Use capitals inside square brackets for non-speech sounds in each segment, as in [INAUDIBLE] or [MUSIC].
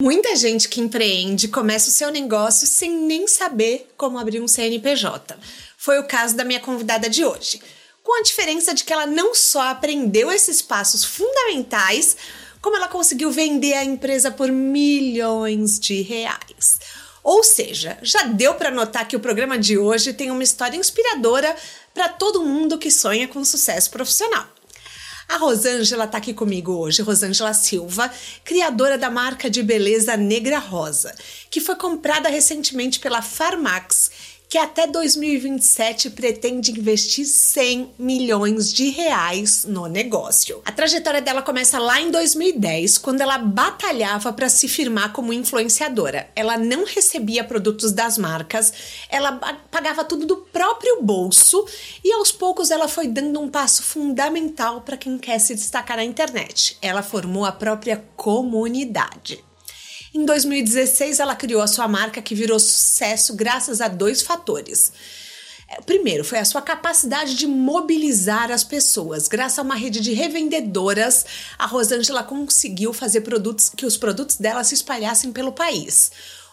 Muita gente que empreende começa o seu negócio sem nem saber como abrir um CNPJ. Foi o caso da minha convidada de hoje. Com a diferença de que ela não só aprendeu esses passos fundamentais, como ela conseguiu vender a empresa por milhões de reais. Ou seja, já deu para notar que o programa de hoje tem uma história inspiradora para todo mundo que sonha com sucesso profissional. A Rosângela está aqui comigo hoje, Rosângela Silva, criadora da marca de beleza Negra Rosa, que foi comprada recentemente pela Farmax que até 2027 pretende investir 100 milhões de reais no negócio. A trajetória dela começa lá em 2010, quando ela batalhava para se firmar como influenciadora. Ela não recebia produtos das marcas, ela pagava tudo do próprio bolso e aos poucos ela foi dando um passo fundamental para quem quer se destacar na internet. Ela formou a própria comunidade. Em 2016, ela criou a sua marca que virou sucesso graças a dois fatores. É, o primeiro foi a sua capacidade de mobilizar as pessoas. Graças a uma rede de revendedoras, a Rosângela conseguiu fazer produtos que os produtos dela se espalhassem pelo país.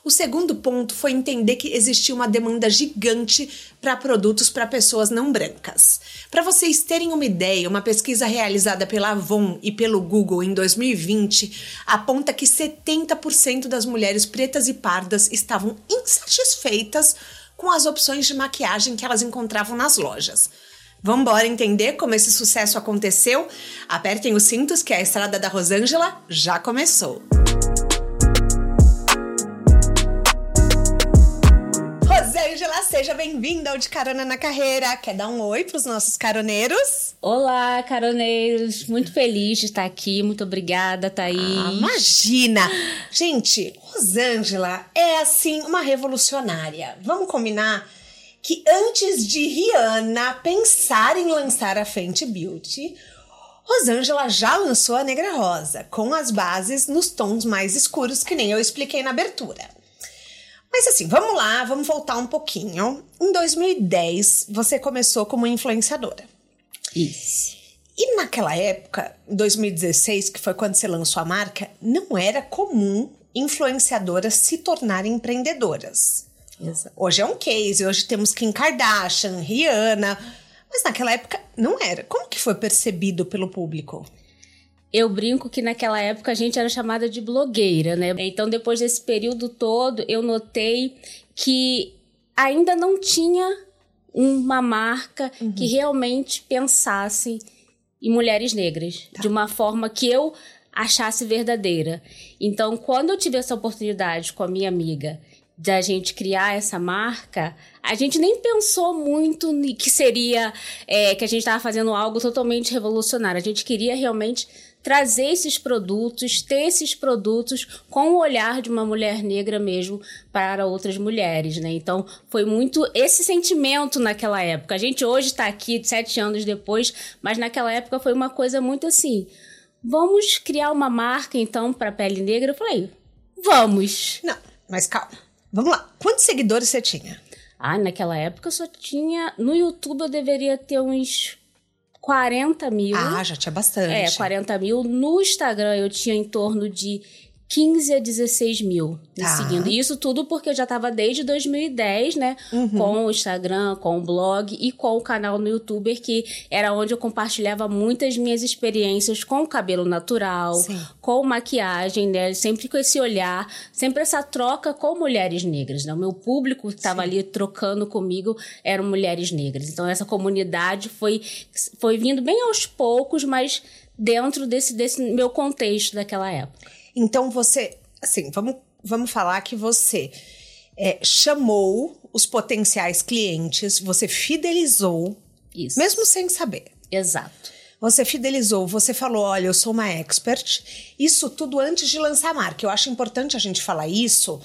O segundo ponto foi entender que existia uma demanda gigante para produtos para pessoas não brancas. Para vocês terem uma ideia, uma pesquisa realizada pela Avon e pelo Google em 2020 aponta que 70% das mulheres pretas e pardas estavam insatisfeitas com as opções de maquiagem que elas encontravam nas lojas. Vamos embora entender como esse sucesso aconteceu? Apertem os cintos que a estrada da Rosângela já começou. Rosângela, seja bem-vinda ao De Carona na Carreira. Quer dar um oi para os nossos caroneiros? Olá, caroneiros. Muito feliz de estar aqui. Muito obrigada, Thaís. Ah, imagina! Gente, Rosângela é, assim, uma revolucionária. Vamos combinar que antes de Rihanna pensar em lançar a Fenty Beauty, Rosângela já lançou a Negra Rosa, com as bases nos tons mais escuros, que nem eu expliquei na abertura. Mas assim, vamos lá, vamos voltar um pouquinho. Em 2010, você começou como influenciadora. Isso. E naquela época, 2016, que foi quando você lançou a marca, não era comum influenciadoras se tornarem empreendedoras. Exato. Hoje é um case, hoje temos Kim Kardashian, Rihanna, mas naquela época não era. Como que foi percebido pelo público? Eu brinco que naquela época a gente era chamada de blogueira, né? Então, depois desse período todo, eu notei que ainda não tinha uma marca uhum. que realmente pensasse em mulheres negras tá. de uma forma que eu achasse verdadeira. Então, quando eu tive essa oportunidade com a minha amiga da gente criar essa marca, a gente nem pensou muito que seria é, que a gente estava fazendo algo totalmente revolucionário. A gente queria realmente trazer esses produtos, ter esses produtos com o olhar de uma mulher negra mesmo para outras mulheres, né? Então foi muito esse sentimento naquela época. A gente hoje está aqui sete anos depois, mas naquela época foi uma coisa muito assim. Vamos criar uma marca então para pele negra? Eu falei, vamos. Não, mas calma. Vamos lá. Quantos seguidores você tinha? Ah, naquela época eu só tinha. No YouTube eu deveria ter uns 40 mil. Ah, já tinha bastante. É, 40 mil. No Instagram eu tinha em torno de 15 a 16 mil me tá. seguindo. E isso tudo porque eu já estava desde 2010, né? Uhum. Com o Instagram, com o blog e com o canal no YouTube, que era onde eu compartilhava muitas minhas experiências com o cabelo natural, Sim. com maquiagem, né? Sempre com esse olhar, sempre essa troca com mulheres negras, né? O meu público que estava ali trocando comigo eram mulheres negras. Então essa comunidade foi, foi vindo bem aos poucos, mas dentro desse, desse meu contexto daquela época. Então você, assim, vamos, vamos falar que você é, chamou os potenciais clientes, você fidelizou, Isso. mesmo sem saber. Exato. Você fidelizou, você falou: olha, eu sou uma expert. Isso tudo antes de lançar a marca. Eu acho importante a gente falar isso,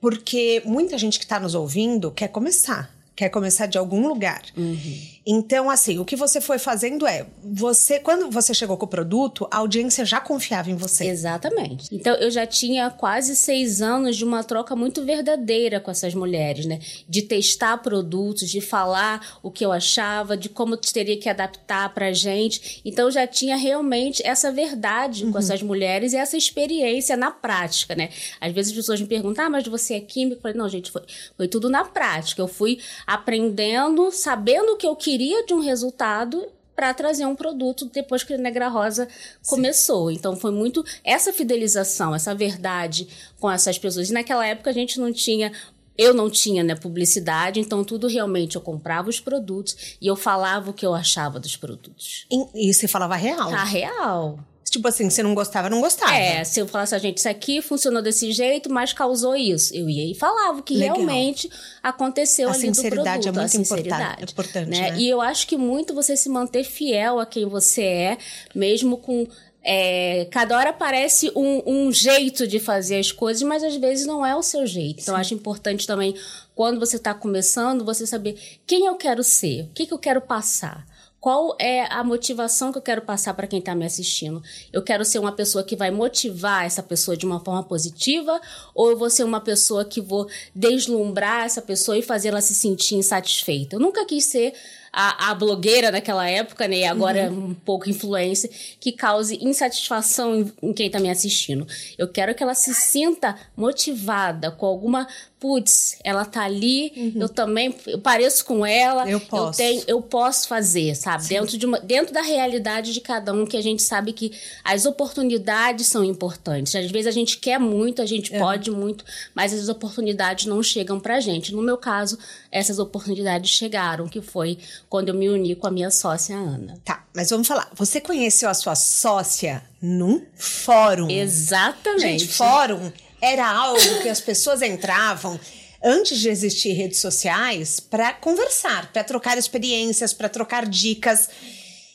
porque muita gente que está nos ouvindo quer começar quer começar de algum lugar. Uhum. Então, assim, o que você foi fazendo é, você, quando você chegou com o produto, a audiência já confiava em você. Exatamente. Então, eu já tinha quase seis anos de uma troca muito verdadeira com essas mulheres, né? De testar produtos, de falar o que eu achava, de como teria que adaptar pra gente. Então, eu já tinha realmente essa verdade com essas mulheres e essa experiência na prática, né? Às vezes as pessoas me perguntam, ah, mas você é químico? Eu falei, não, gente, foi, foi tudo na prática. Eu fui aprendendo, sabendo o que eu queria de um resultado para trazer um produto depois que a Negra Rosa começou. Então foi muito essa fidelização, essa verdade com essas pessoas. E naquela época a gente não tinha eu não tinha né, publicidade, então tudo realmente eu comprava os produtos e eu falava o que eu achava dos produtos. E, e você falava real. A real. Tipo assim, se não gostava, não gostava. É, se eu falasse a gente, isso aqui funcionou desse jeito, mas causou isso. Eu ia e falava o que Legal. realmente aconteceu A ali do sinceridade é produto. muito a sinceridade. importante, né? né? E eu acho que muito você se manter fiel a quem você é, mesmo com. é, cada hora parece um, um jeito de fazer as coisas, mas às vezes não é o seu jeito. Então, eu acho importante também, quando você está começando, você saber quem eu quero ser, o que, que eu quero passar. Qual é a motivação que eu quero passar para quem está me assistindo? Eu quero ser uma pessoa que vai motivar essa pessoa de uma forma positiva ou eu vou ser uma pessoa que vou deslumbrar essa pessoa e fazer ela se sentir insatisfeita? Eu nunca quis ser a, a blogueira naquela época, né? E agora um pouco influência, que cause insatisfação em, em quem está me assistindo. Eu quero que ela se sinta motivada com alguma. Putz, ela tá ali, eu também eu pareço com ela, Eu posso. tenho, eu posso fazer, sabe? Dentro, de uma, dentro da realidade de cada um, que a gente sabe que as oportunidades são importantes. Às vezes a gente quer muito, a gente pode muito, mas as oportunidades não chegam pra gente. No meu caso, essas oportunidades chegaram, que foi quando eu me uni com a minha sócia Ana. Tá, mas vamos falar. Você conheceu a sua sócia num fórum. Exatamente. Gente, fórum era algo que as pessoas entravam antes de existir redes sociais para conversar, para trocar experiências, para trocar dicas.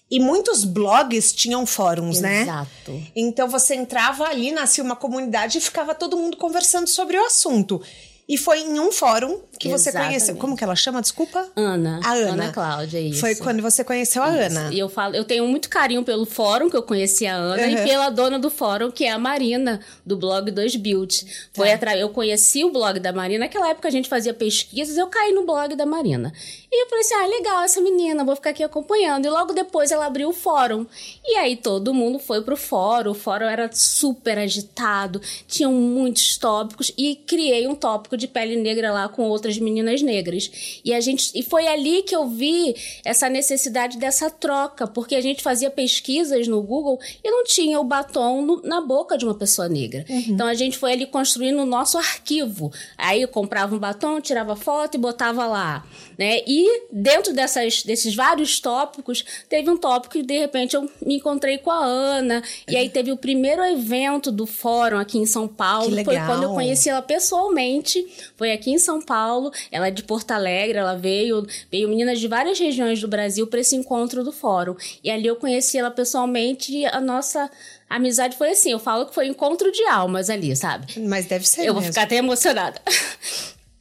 E muitos blogs tinham fóruns, né? Exato. Então você entrava ali, nascia uma comunidade e ficava todo mundo conversando sobre o assunto. E foi em um fórum que você Exatamente. conheceu. Como que ela chama? Desculpa? Ana. A Ana. Ana Cláudia, isso. Foi quando você conheceu a Ana. E eu falo, eu tenho muito carinho pelo fórum que eu conheci a Ana Uhum. e pela dona do fórum, que é a Marina, do blog 2 Build. Foi Tá. eu conheci o blog da Marina, naquela época a gente fazia pesquisas, eu caí no blog da Marina. E eu falei assim: "Ah, legal essa menina, vou ficar aqui acompanhando". E logo depois ela abriu o fórum. E aí todo mundo foi pro fórum. O fórum era super agitado, tinham muitos tópicos e criei um tópico de pele negra lá com outras meninas negras. E a gente e foi ali que eu vi essa necessidade dessa troca, porque a gente fazia pesquisas no Google e não tinha o batom no- na boca de uma pessoa negra. Então a gente foi ali construindo o nosso arquivo. Aí eu comprava um batom, tirava foto e botava lá, né? E dentro dessas, desses vários tópicos, teve um tópico que de repente eu me encontrei com a Ana, e aí teve o primeiro evento do fórum aqui em São Paulo, foi quando eu conheci ela pessoalmente, foi aqui em São Paulo, ela é de Porto Alegre, ela veio, veio meninas de várias regiões do Brasil para esse encontro do fórum. E ali eu conheci ela pessoalmente e a nossa amizade foi assim, eu falo que foi encontro de almas ali, sabe? Mas deve ser eu vou mesmo. ficar até emocionada.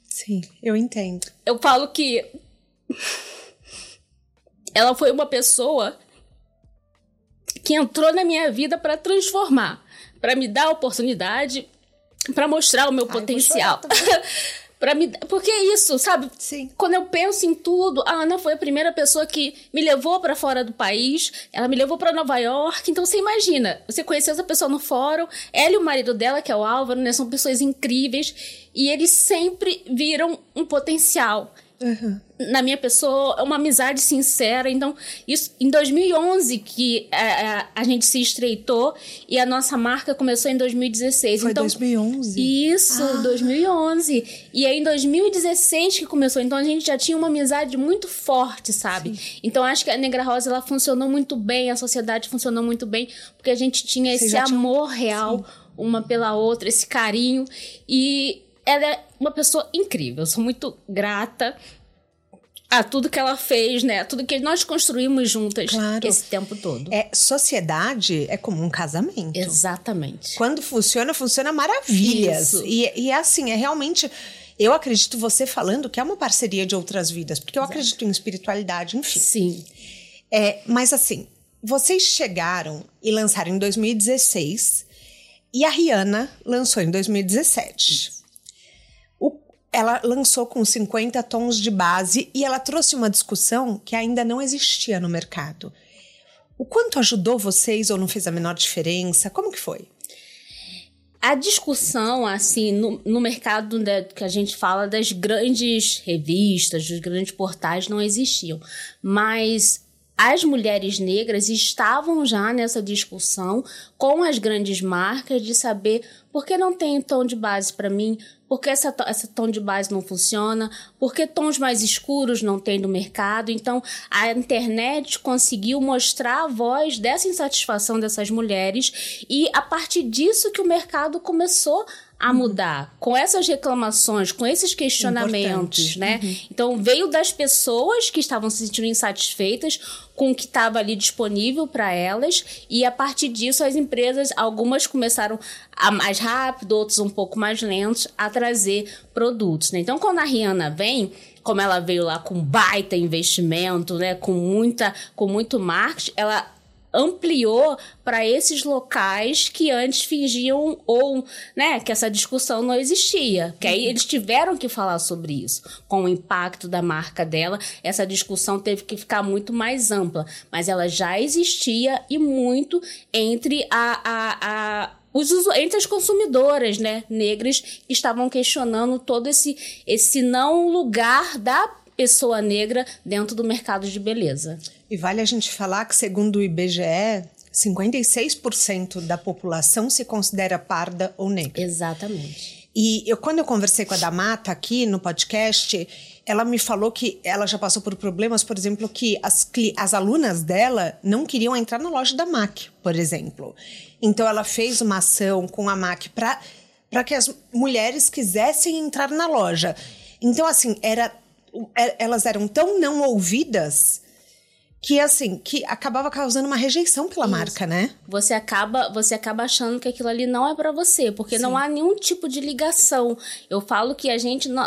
Sim, eu entendo. Eu falo que ela foi uma pessoa que entrou na minha vida para transformar, para me dar oportunidade, para mostrar o meu Ai, vou potencial. [LAUGHS] Para me, porque é isso, sabe? Sim. Quando eu penso em tudo, a Ana foi a primeira pessoa que me levou para fora do país. Ela me levou para Nova York. Então você imagina, você conheceu essa pessoa no fórum. Ela e o marido dela, que é o Álvaro, né, são pessoas incríveis e eles sempre viram um potencial na minha pessoa, é uma amizade sincera. Então, isso em 2011 que é, é, a gente se estreitou e a nossa marca começou em 2016. Foi então, 2011. Isso, Ah. 2011. E aí em 2016 que começou. Então a gente já tinha uma amizade muito forte, sabe? Então acho que a Negra Rosa ela funcionou muito bem, a sociedade funcionou muito bem, porque a gente tinha Vocês esse amor real uma pela outra, esse carinho. E ela é uma pessoa incrível. Eu sou muito grata a tudo que ela fez, né? A tudo que nós construímos juntas Claro. esse tempo todo. É, sociedade é como um casamento. Exatamente. Quando funciona, funciona maravilhas. Isso. E, e é assim, é realmente. Eu acredito você falando que é uma parceria de outras vidas, porque eu Exato. acredito em espiritualidade, enfim. Sim. É, mas assim, vocês chegaram e lançaram em 2016 e a Rihanna lançou em 2017. O, ela lançou com 50 tons de base e ela trouxe uma discussão que ainda não existia no mercado. O quanto ajudou vocês ou não fez a menor diferença? Como que foi? a discussão, assim, no, no mercado né, que a gente fala das grandes revistas, dos grandes portais, não existiam. Mas as mulheres negras estavam já nessa discussão com as grandes marcas de saber por que não tem tom de base para mim, por que essa, essa tom de base não funciona, por que tons mais escuros não tem no mercado. Então, a internet conseguiu mostrar a voz dessa insatisfação dessas mulheres e a partir disso que o mercado começou a mudar com essas reclamações, com esses questionamentos, Importante. né? Uhum. Então veio das pessoas que estavam se sentindo insatisfeitas com o que estava ali disponível para elas e a partir disso as empresas, algumas começaram a mais rápido, outros um pouco mais lentos a trazer produtos, né? Então quando a Rihanna vem, como ela veio lá com baita investimento, né, com muita com muito marketing, ela ampliou para esses locais que antes fingiam ou, né, que essa discussão não existia. Que aí eles tiveram que falar sobre isso. Com o impacto da marca dela, essa discussão teve que ficar muito mais ampla, mas ela já existia e muito entre a, a, a os, entre as consumidoras né, negras que estavam questionando todo esse, esse não lugar da pessoa negra dentro do mercado de beleza. E vale a gente falar que, segundo o IBGE, 56% da população se considera parda ou negra. Exatamente. E eu, quando eu conversei com a Damata aqui no podcast, ela me falou que ela já passou por problemas, por exemplo, que as, as alunas dela não queriam entrar na loja da MAC, por exemplo. Então ela fez uma ação com a MAC para que as mulheres quisessem entrar na loja. Então, assim, era, é, elas eram tão não ouvidas que assim, que acabava causando uma rejeição pela Isso. marca, né? Você acaba, você acaba achando que aquilo ali não é para você, porque Sim. não há nenhum tipo de ligação. Eu falo que a gente não,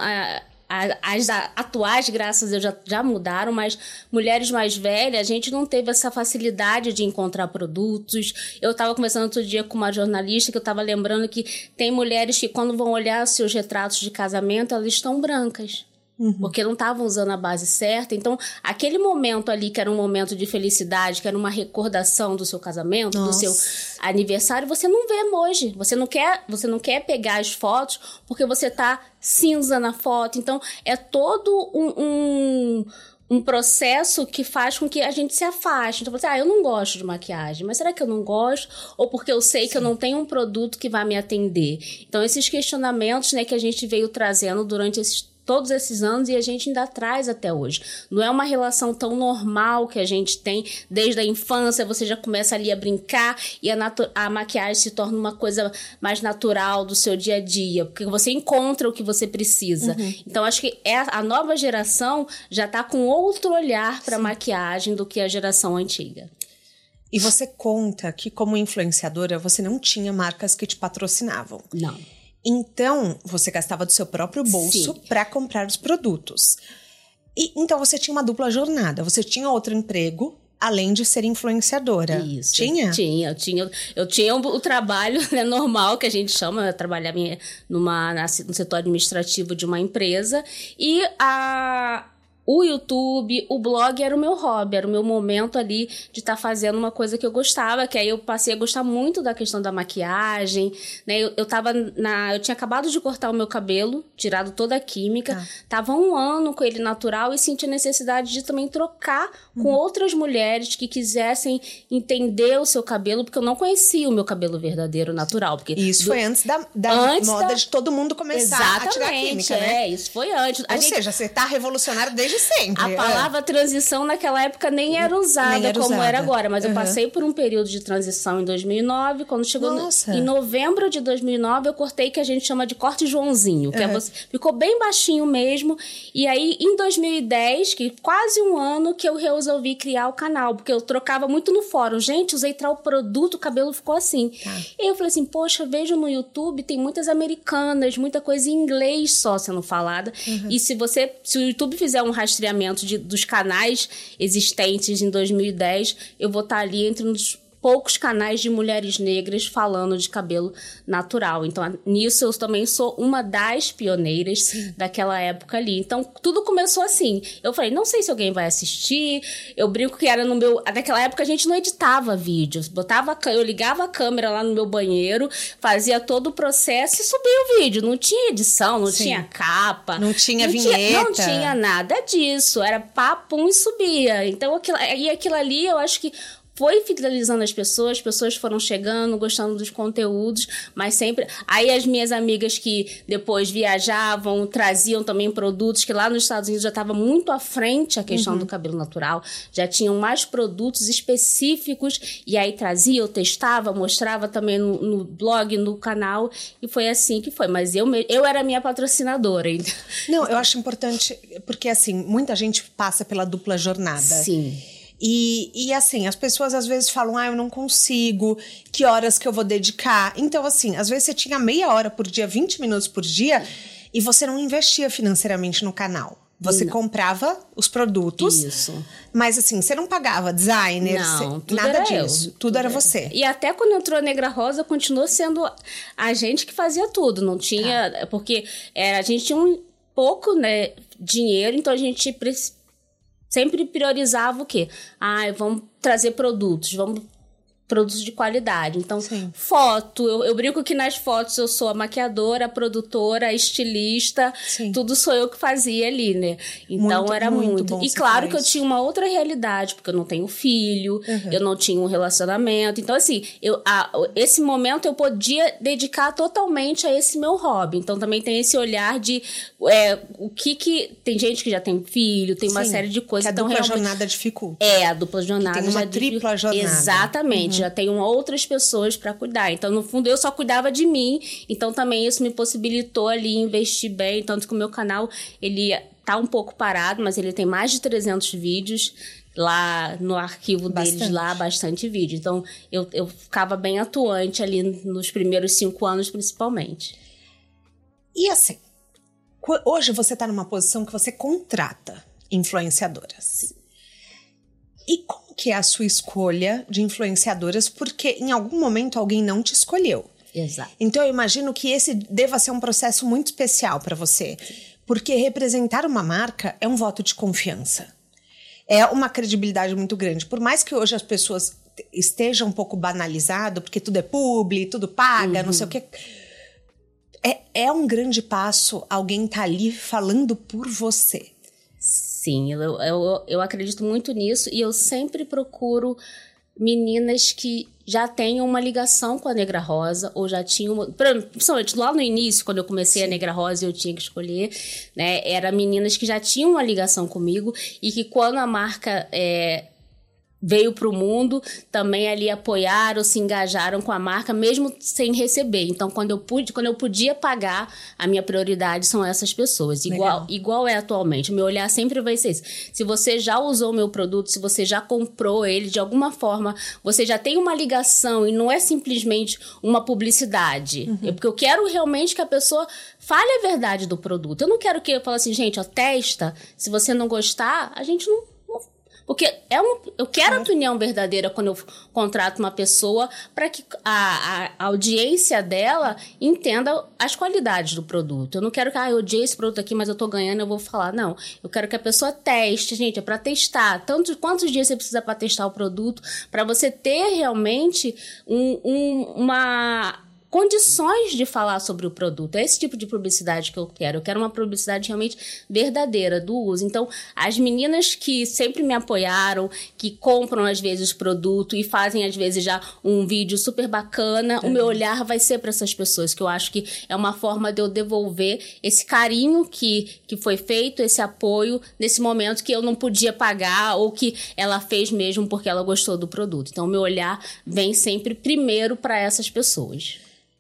as atuais, graças a Deus, já, já mudaram, mas mulheres mais velhas, a gente não teve essa facilidade de encontrar produtos. Eu estava conversando outro dia com uma jornalista que eu estava lembrando que tem mulheres que, quando vão olhar seus retratos de casamento, elas estão brancas. Uhum. Porque não estavam usando a base certa. Então, aquele momento ali, que era um momento de felicidade, que era uma recordação do seu casamento, Nossa. do seu aniversário, você não vê hoje. Você não quer, você não quer pegar as fotos porque você tá cinza na foto. Então, é todo um, um um processo que faz com que a gente se afaste. Então, você, ah, eu não gosto de maquiagem, mas será que eu não gosto? Ou porque eu sei Sim. que eu não tenho um produto que vai me atender? Então, esses questionamentos, né, que a gente veio trazendo durante esses todos esses anos e a gente ainda traz até hoje. Não é uma relação tão normal que a gente tem desde a infância, você já começa ali a brincar e a, a maquiagem se torna uma coisa mais natural do seu dia a dia, porque você encontra o que você precisa. Uhum. Então acho que é, a nova geração já está com outro olhar para maquiagem do que a geração antiga. E você conta que, como influenciadora, você não tinha marcas que te patrocinavam. Não. Então, você gastava do seu próprio bolso para comprar os produtos. E então você tinha uma dupla jornada. Você tinha outro emprego além de ser influenciadora. Isso. Tinha? Tinha, eu tinha, eu tinha o, trabalho [LAUGHS] né, normal que a gente chama, eu trabalhava numa, no setor administrativo de uma empresa e a o YouTube, o blog era o meu hobby, era o meu momento ali de estar tá fazendo uma coisa que eu gostava, que aí eu passei a gostar muito da questão da maquiagem, né? Eu, eu tava na. Eu tinha acabado de cortar o meu cabelo, tirado toda a química, ah. tava um ano com ele natural e senti a necessidade de também trocar com uhum. outras mulheres que quisessem entender o seu cabelo, porque eu não conhecia o meu cabelo verdadeiro natural. Porque isso do... foi antes da, da antes moda da... de todo mundo começar Exatamente, a tirar a química, né? É, isso foi antes. Ou gente... seja, você tá revolucionário desde sempre. A palavra é. transição naquela época nem era usada nem era como usada. era agora, mas uhum. eu passei por um período de transição em 2009. Quando chegou no, em novembro de 2009, eu cortei que a gente chama de corte Joãozinho, que uhum. é você, ficou bem baixinho mesmo. E aí, em 2010, que quase um ano que eu resolvi criar o canal, porque eu trocava muito no fórum. Gente, usei tal produto, o cabelo ficou assim. Tá. E eu falei assim, poxa, vejo no YouTube, tem muitas americanas, muita coisa em inglês só sendo falada. Uhum. E se você, se o YouTube fizer um rastreamento de, dos canais existentes em 2010, eu vou estar ali entre os poucos canais de mulheres negras falando de cabelo natural. Então, nisso eu também sou uma das pioneiras Sim. daquela época ali. Então, tudo começou assim. Eu falei, não sei se alguém vai assistir. Eu brinco que era no meu. Naquela época a gente não editava vídeos. Botava, eu ligava a câmera lá no meu banheiro, fazia todo o processo e subia o vídeo. Não tinha edição, não Sim. tinha capa. Não tinha não vinheta. Tinha, não tinha nada disso. Era papum e subia. Então, aquilo, e aquilo ali eu acho que foi fidelizando as pessoas, as pessoas foram chegando, gostando dos conteúdos, mas sempre. Aí as minhas amigas que depois viajavam, traziam também produtos, que lá nos Estados Unidos já estava muito à frente a questão uhum. do cabelo natural, já tinham mais produtos específicos, e aí trazia, eu testava, mostrava também no, no blog, no canal, e foi assim que foi. Mas eu, eu era minha patrocinadora. Não, eu acho importante, porque assim, muita gente passa pela dupla jornada. Sim. E, e assim, as pessoas às vezes falam, ah, eu não consigo, que horas que eu vou dedicar. Então, assim, às vezes você tinha meia hora por dia, 20 minutos por dia, e você não investia financeiramente no canal. Você não. comprava os produtos. Isso. Mas assim, você não pagava designer, não, nada disso. Tudo, tudo, era você. E até quando entrou a Negra Rosa, continuou sendo a gente que fazia tudo. Não tinha. Tá. Porque era, a gente tinha um pouco, né, dinheiro, então a gente sempre priorizava o quê? Ah, vamos trazer produtos, vamos produtos de qualidade. Então, Sim. foto, eu, eu, brinco que nas fotos eu sou a maquiadora, a produtora, a estilista, Sim. tudo sou eu que fazia ali, né? Então muito, era muito. muito. E claro que eu tinha uma outra realidade, porque eu não tenho filho, uhum. eu não tinha um relacionamento. Então, assim, eu, a, esse momento eu podia dedicar totalmente a esse meu hobby. Então, também tem esse olhar de é, o que que. Tem gente que já tem filho, tem uma série de coisas. Que a então, dupla jornada dificulta. É, a dupla jornada. Que tem uma tripla jornada. Exatamente. Uhum já tenho outras pessoas para cuidar. Então, no fundo, eu só cuidava de mim. Então, também isso me possibilitou ali investir bem. Tanto que o meu canal, ele tá um pouco parado, mas ele tem mais de 300 vídeos lá no arquivo bastante. deles lá bastante vídeo então eu, eu ficava bem atuante ali nos primeiros cinco anos principalmente e assim hoje você está numa posição que você contrata influenciadoras Sim. e como que é a sua escolha de influenciadoras, porque em algum momento alguém não te escolheu. Exato. Então eu imagino que esse deva ser um processo muito especial para você, porque representar uma marca é um voto de confiança. É uma credibilidade muito grande. Por mais que hoje as pessoas estejam um pouco banalizado, porque tudo é publi, tudo paga, uhum. não sei o quê. É, é um grande passo alguém tá ali falando por você. Sim, eu, eu, eu acredito muito nisso e eu sempre procuro meninas que já tenham uma ligação com a Negra Rosa, ou já tinham. Principalmente lá no início, quando eu comecei a Negra Rosa eu tinha que escolher, né? Era meninas que já tinham uma ligação comigo e que quando a marca. É, veio para o mundo, também ali apoiaram, se engajaram com a marca, mesmo sem receber. Então, quando eu pude, quando eu podia pagar, a minha prioridade são essas pessoas. Igual, igual é atualmente. O meu olhar sempre vai ser esse. Se você já usou o meu produto, se você já comprou ele de alguma forma, você já tem uma ligação e não é simplesmente uma publicidade. Uhum. Porque eu quero realmente que a pessoa fale a verdade do produto. Eu não quero que eu fale assim, gente, ó, testa. Se você não gostar, a gente não porque é um, eu quero a opinião verdadeira quando eu contrato uma pessoa para que a, a, audiência dela entenda as qualidades do produto. Eu não quero que, ah, eu odiei esse produto aqui, mas eu tô ganhando, eu vou falar. Não. Eu quero que a pessoa teste, gente, é para testar. Tanto, quantos dias você precisa para testar o produto, para você ter realmente um, um, uma condições de falar sobre o produto. É esse tipo de publicidade que eu quero. Eu quero uma publicidade realmente verdadeira do uso. Então, as meninas que sempre me apoiaram, que compram às vezes produto e fazem às vezes já um vídeo super bacana, é. o meu olhar vai ser para essas pessoas, que eu acho que é uma forma de eu devolver esse carinho que, que foi feito, esse apoio nesse momento que eu não podia pagar ou que ela fez mesmo porque ela gostou do produto. Então, o meu olhar vem sempre primeiro para essas pessoas.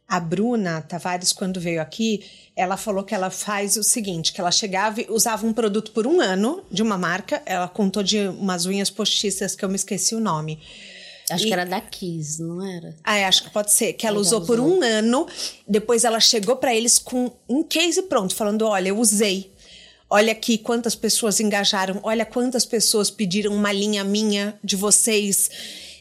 A Bruna Tavares, quando veio aqui, ela falou que ela faz o seguinte: que ela chegava e usava um produto por um ano de uma marca. Ela contou de umas unhas postiças que eu me esqueci o nome. Acho e... que era da Kiss, não era? Ah, é, acho que pode ser. Que ela, ela usou, usou por um ano. Depois ela chegou para eles com um case pronto, falando: olha, eu usei. Olha aqui quantas pessoas engajaram. Olha quantas pessoas pediram uma linha minha de vocês.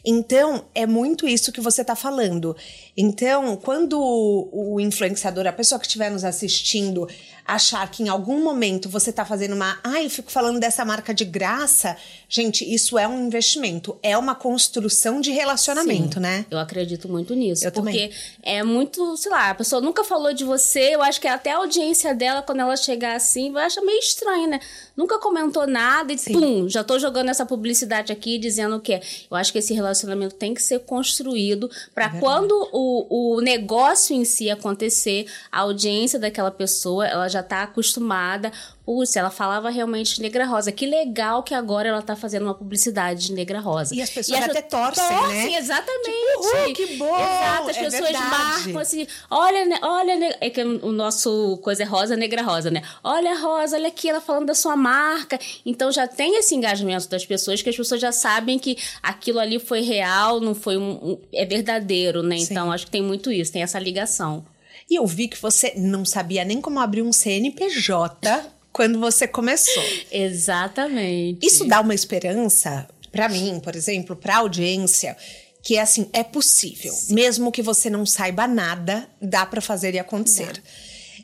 Então, é muito isso que você está falando. Então, quando o influenciador, a pessoa que estiver nos assistindo, achar que em algum momento você está fazendo uma. Ai, eu fico falando dessa marca de graça. Gente, isso é um investimento, é uma construção de relacionamento, Sim, né? Eu acredito muito nisso. Eu porque também. é muito, sei lá, a pessoa nunca falou de você. Eu acho que até a audiência dela, quando ela chegar assim, vai achar meio estranho, né? Nunca comentou nada e Sim. pum, já tô jogando essa publicidade aqui dizendo o quê? Eu acho que esse relacionamento tem que ser construído para é quando o, o negócio em si acontecer, a audiência daquela pessoa, ela já tá acostumada putz, ela falava realmente Negra Rosa. Que legal que agora ela tá fazendo uma publicidade de Negra Rosa. E as pessoas e até torcem, torcem, né? exatamente. Tipo, uh, que bom! Exato, as é pessoas verdade. marcam assim, olha, olha, é que o nosso coisa é rosa, negra rosa, né? Olha rosa, olha aqui, ela falando da sua marca. Então já tem esse engajamento das pessoas, que as pessoas já sabem que aquilo ali foi real, não foi um, um é verdadeiro, né? Sim. Então acho que tem muito isso, tem essa ligação. E eu vi que você não sabia nem como abrir um CNPJ [LAUGHS] quando você começou. Exatamente. Isso dá uma esperança para mim, por exemplo, para a audiência, que é assim, é possível. Sim. Mesmo que você não saiba nada, dá para fazer e acontecer. Dá.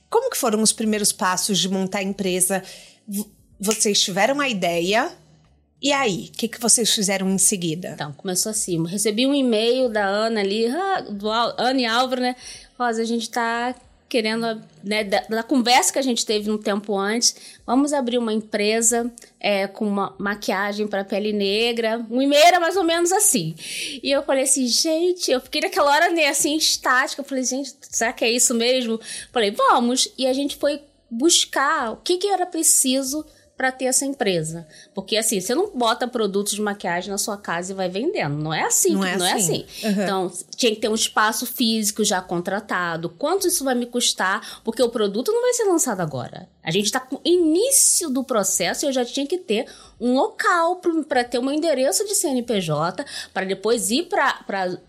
Como que foram os primeiros passos de montar a empresa? Vocês tiveram a ideia, e aí, o que, que vocês fizeram em seguida? Então, começou assim. Recebi um e-mail da Ana ali, ah, do Ana e Álvaro, né? Rosa, a gente tá querendo, né, da, da, conversa que a gente teve um tempo antes, vamos abrir uma empresa é, com uma maquiagem para pele negra. Um e-mail mais ou menos assim. E eu falei assim, gente, eu fiquei naquela hora né, assim, estática. Eu falei, gente, será que é isso mesmo? Falei, vamos. E a gente foi buscar o que, que era preciso para ter essa empresa. Porque assim, você não bota produtos de maquiagem na sua casa e vai vendendo. Não é assim. Não é, não assim. é assim. Uhum. Então, tinha que ter um espaço físico já contratado. Quanto isso vai me custar? Porque o produto não vai ser lançado agora. A gente está com o início do processo e eu já tinha que ter um local para ter um endereço de CNPJ, para depois ir para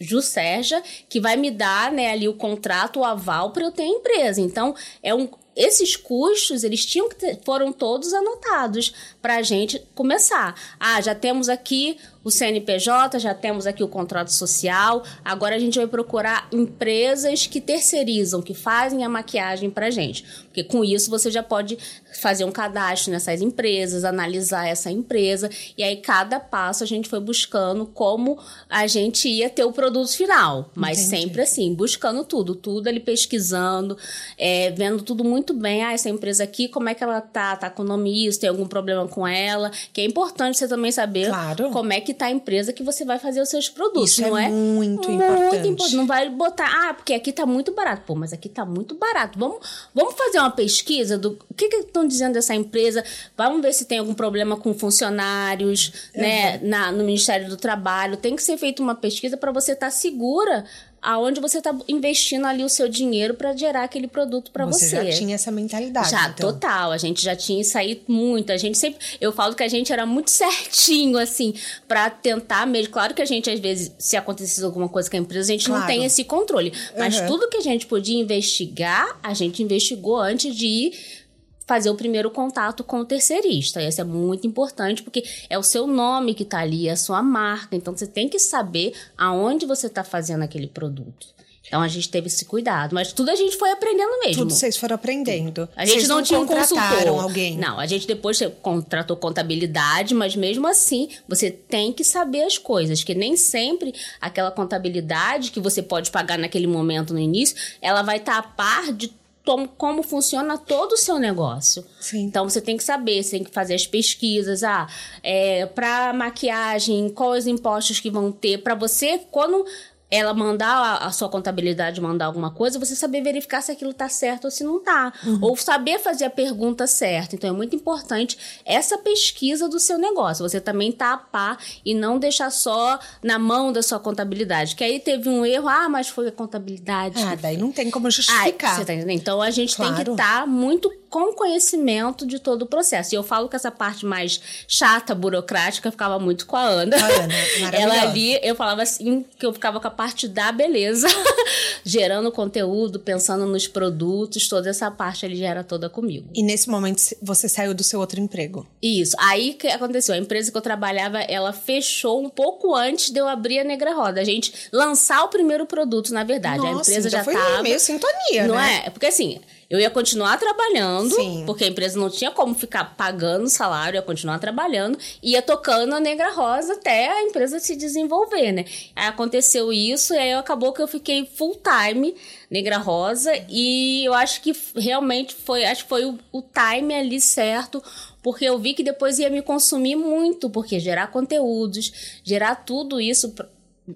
Juscerja, que vai me dar né, ali o contrato, o aval para eu ter a empresa. Então, é um, esses custos, eles tinham que ter, foram todos anotados para a gente começar. Ah, já temos aqui o CNPJ, já temos aqui o contrato social. Agora a gente vai procurar empresas que terceirizam, que fazem a maquiagem para gente. Porque com isso você já pode fazer um cadastro nessas empresas, analisar essa empresa. E aí, cada passo a gente foi buscando como a gente ia ter o produto final. Mas Entendi. sempre assim, buscando tudo, tudo ali pesquisando, é, vendo tudo muito bem. Ah, essa empresa aqui, como é que ela tá? Tá com nome isso? Tem algum problema com ela? Que é importante você também saber claro. como é que tá a empresa que você vai fazer os seus produtos, Isso não é? é muito, muito importante. importante. Não vai botar, ah, porque aqui tá muito barato. Pô, mas aqui tá muito barato. Vamos, vamos fazer uma pesquisa do o que estão dizendo dessa empresa. Vamos ver se tem algum problema com funcionários, uhum. né, na, no Ministério do Trabalho. Tem que ser feita uma pesquisa para você estar tá segura aonde você está investindo ali o seu dinheiro para gerar aquele produto para você. Você já tinha essa mentalidade. Já, então. total. A gente já tinha saído muito. A gente sempre. Eu falo que a gente era muito [LAUGHS] certinho, assim, para tentar mesmo. Claro que a gente, às vezes, se acontecesse alguma coisa com a empresa, a gente claro. não tem esse controle. Mas uhum. tudo que a gente podia investigar, a gente investigou antes de ir fazer o primeiro contato com o terceirista. Isso é muito importante porque é o seu nome que está ali, é a sua marca. Então você tem que saber aonde você está fazendo aquele produto. Então a gente teve esse cuidado, mas tudo a gente foi aprendendo mesmo. Tudo vocês foram aprendendo. A gente Vocês não, tinha um consultor. alguém. Não, a gente depois contratou contabilidade, mas mesmo assim você tem que saber as coisas, que nem sempre aquela contabilidade que você pode pagar naquele momento no início, ela vai estar a par de tom- como funciona todo o seu negócio. Sim. Então você tem que saber, você tem que fazer as pesquisas, ah, é, para maquiagem, quais os impostos que vão ter, para você quando ela mandar a, sua contabilidade mandar alguma coisa, você saber verificar se aquilo tá certo ou se não tá, ou saber fazer a pergunta certa. Então é muito importante essa pesquisa do seu negócio. Você também tá a par e não deixar só na mão da sua contabilidade, que aí teve um erro, ah, mas foi a contabilidade. Ah, daí não tem como justificar. você tá entendendo? Então a gente tem que Claro. estar muito com conhecimento de todo o processo. E eu falo que essa parte mais chata, burocrática, ficava muito com a Ana. A Ana, [LAUGHS] Ela maravilhosa. ali, eu falava assim, que eu ficava com a parte da beleza, [LAUGHS] gerando conteúdo, pensando nos produtos, toda essa parte ali já era toda comigo. E nesse momento você saiu do seu outro emprego. Isso. Aí que aconteceu? A empresa que eu trabalhava, ela fechou um pouco antes de eu abrir a Negra Roda. A gente lançar o primeiro produto, na verdade. a Nossa, empresa então já foi tava. meio sintonia, Não né? É porque assim, eu ia continuar trabalhando, Sim. porque a empresa não tinha como ficar pagando salário, eu ia continuar trabalhando, e ia tocando a Negra Rosa até a empresa se desenvolver, né? Aí aconteceu isso, e aí acabou que eu fiquei full time Negra Rosa, e eu acho que realmente foi, acho que foi o, o time ali certo, porque eu vi que depois ia me consumir muito, porque gerar conteúdos, gerar tudo isso.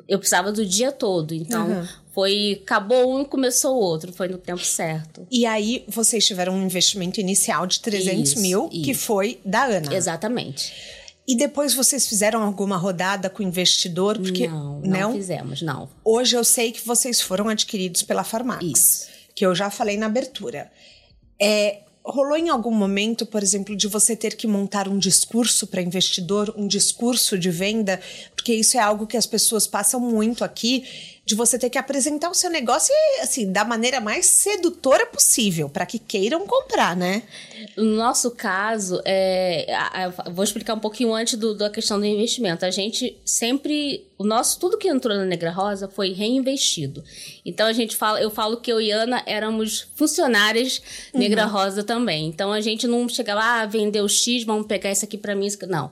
Eu precisava do dia todo, então Uhum. Foi acabou um e começou o outro, foi no tempo certo. E aí vocês tiveram um investimento inicial de 300 Isso, mil, que isso. foi da Ana. Exatamente. E depois vocês fizeram alguma rodada com o investidor? Porque não, não, fizemos, não. Hoje eu sei que vocês foram adquiridos pela Farmax. Isso. Que eu já falei na abertura. É, rolou em algum momento, por exemplo, de você ter que montar um discurso para investidor, um discurso de venda? Porque isso é algo que as pessoas passam muito aqui, de você ter que apresentar o seu negócio assim, da maneira mais sedutora possível, para que queiram comprar, né? No nosso caso, é, vou explicar um pouquinho antes do- da questão do investimento. A gente sempre, o nosso tudo que entrou na Negra Rosa foi reinvestido. Então a gente fala, eu falo que eu e Ana éramos funcionárias Negra Rosa também. Então a gente não chegava, ah, vendeu X, vamos pegar isso aqui para mim. isso aqui-" Não,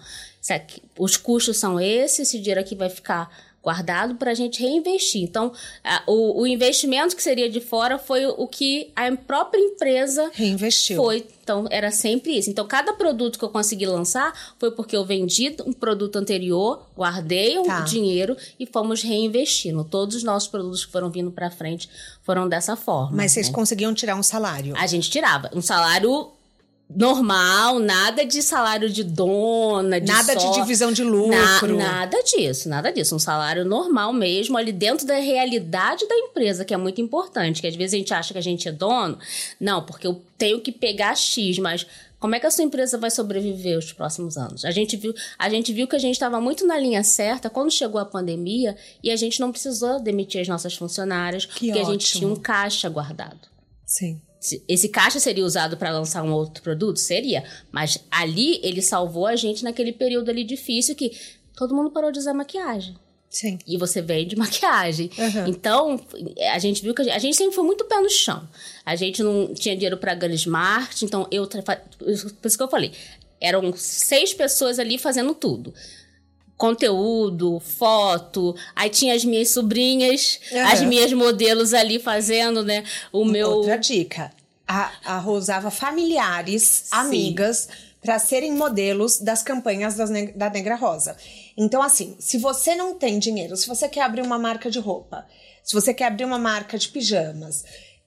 aqui- os custos são esses, esse dinheiro aqui vai ficar guardado para a gente reinvestir. Então, a- o, o investimento que seria de fora foi o que a própria empresa Reinvestiu. foi. Então, era sempre isso. Então, cada produto que eu consegui lançar foi porque eu vendi um produto anterior, guardei o Tá. dinheiro e fomos reinvestindo. Todos os nossos produtos que foram vindo para frente foram dessa forma. Mas vocês né? conseguiam tirar um salário. A gente tirava um salário normal, nada de salário de dona, de Nada de só- divisão de Na- lucro. nada disso, nada disso. Um salário normal mesmo, ali dentro da realidade da empresa, que é muito importante. Que às vezes a gente acha que a gente é dono. Não, porque eu tenho que pegar X, mas como é que a sua empresa vai sobreviver os próximos anos? A gente viu, a gente viu que a gente estava muito na linha certa quando chegou a pandemia e a gente não precisou demitir as nossas funcionárias, Que porque a gente ótimo. tinha um caixa guardado. Sim. Se- Esse caixa seria usado para lançar um outro produto? Seria. Mas ali ele salvou a gente naquele período ali difícil que todo mundo parou de usar maquiagem. Sim. E você vende [LAUGHS] maquiagem. Uhum. Então, a gente viu que a gente, a gente sempre foi muito pé no chão. A gente não tinha dinheiro para grandes marketing, então eu. Por isso que eu falei. Eram seis pessoas ali fazendo tudo. Conteúdo, foto, aí tinha as minhas sobrinhas, Uhum. as minhas modelos ali fazendo, né? O meu. Outra dica. A, a usava familiares, amigas, para serem modelos das campanhas das ne- da Negra Rosa. Então, assim, se você não tem dinheiro, se você quer abrir uma marca de roupa, se você quer abrir uma marca de pijamas,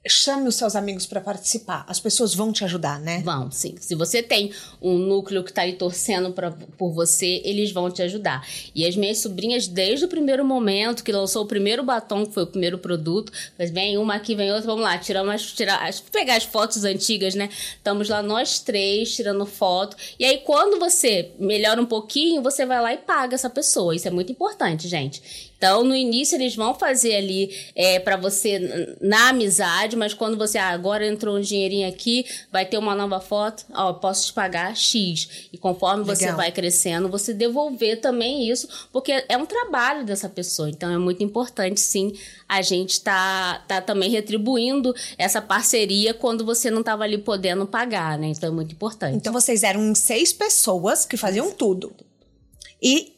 chame os seus amigos para participar. As pessoas vão te ajudar, né? Vão, sim. Se você tem um núcleo que tá aí torcendo pra, por você, eles vão te ajudar. E as minhas sobrinhas, desde o primeiro momento que lançou o primeiro batom, que foi o primeiro produto, mas vem uma aqui, vem outra, vamos lá, tirar umas, tirar, as- pegar as fotos antigas, né? Estamos lá nós três tirando foto. E aí, quando você melhora um pouquinho, você vai lá e paga essa pessoa. Isso é muito importante, gente. Então, no início, eles vão fazer ali é, para você na amizade, mas quando você ah, agora entrou um dinheirinho aqui, vai ter uma nova foto, ó, posso te pagar X. E conforme Legal. você vai crescendo, você devolver também isso, porque é um trabalho dessa pessoa. Então, é muito importante, sim, a gente tá, tá também retribuindo essa parceria quando você não estava ali podendo pagar, né? Então, é muito importante. Então, vocês eram seis pessoas que faziam tudo. E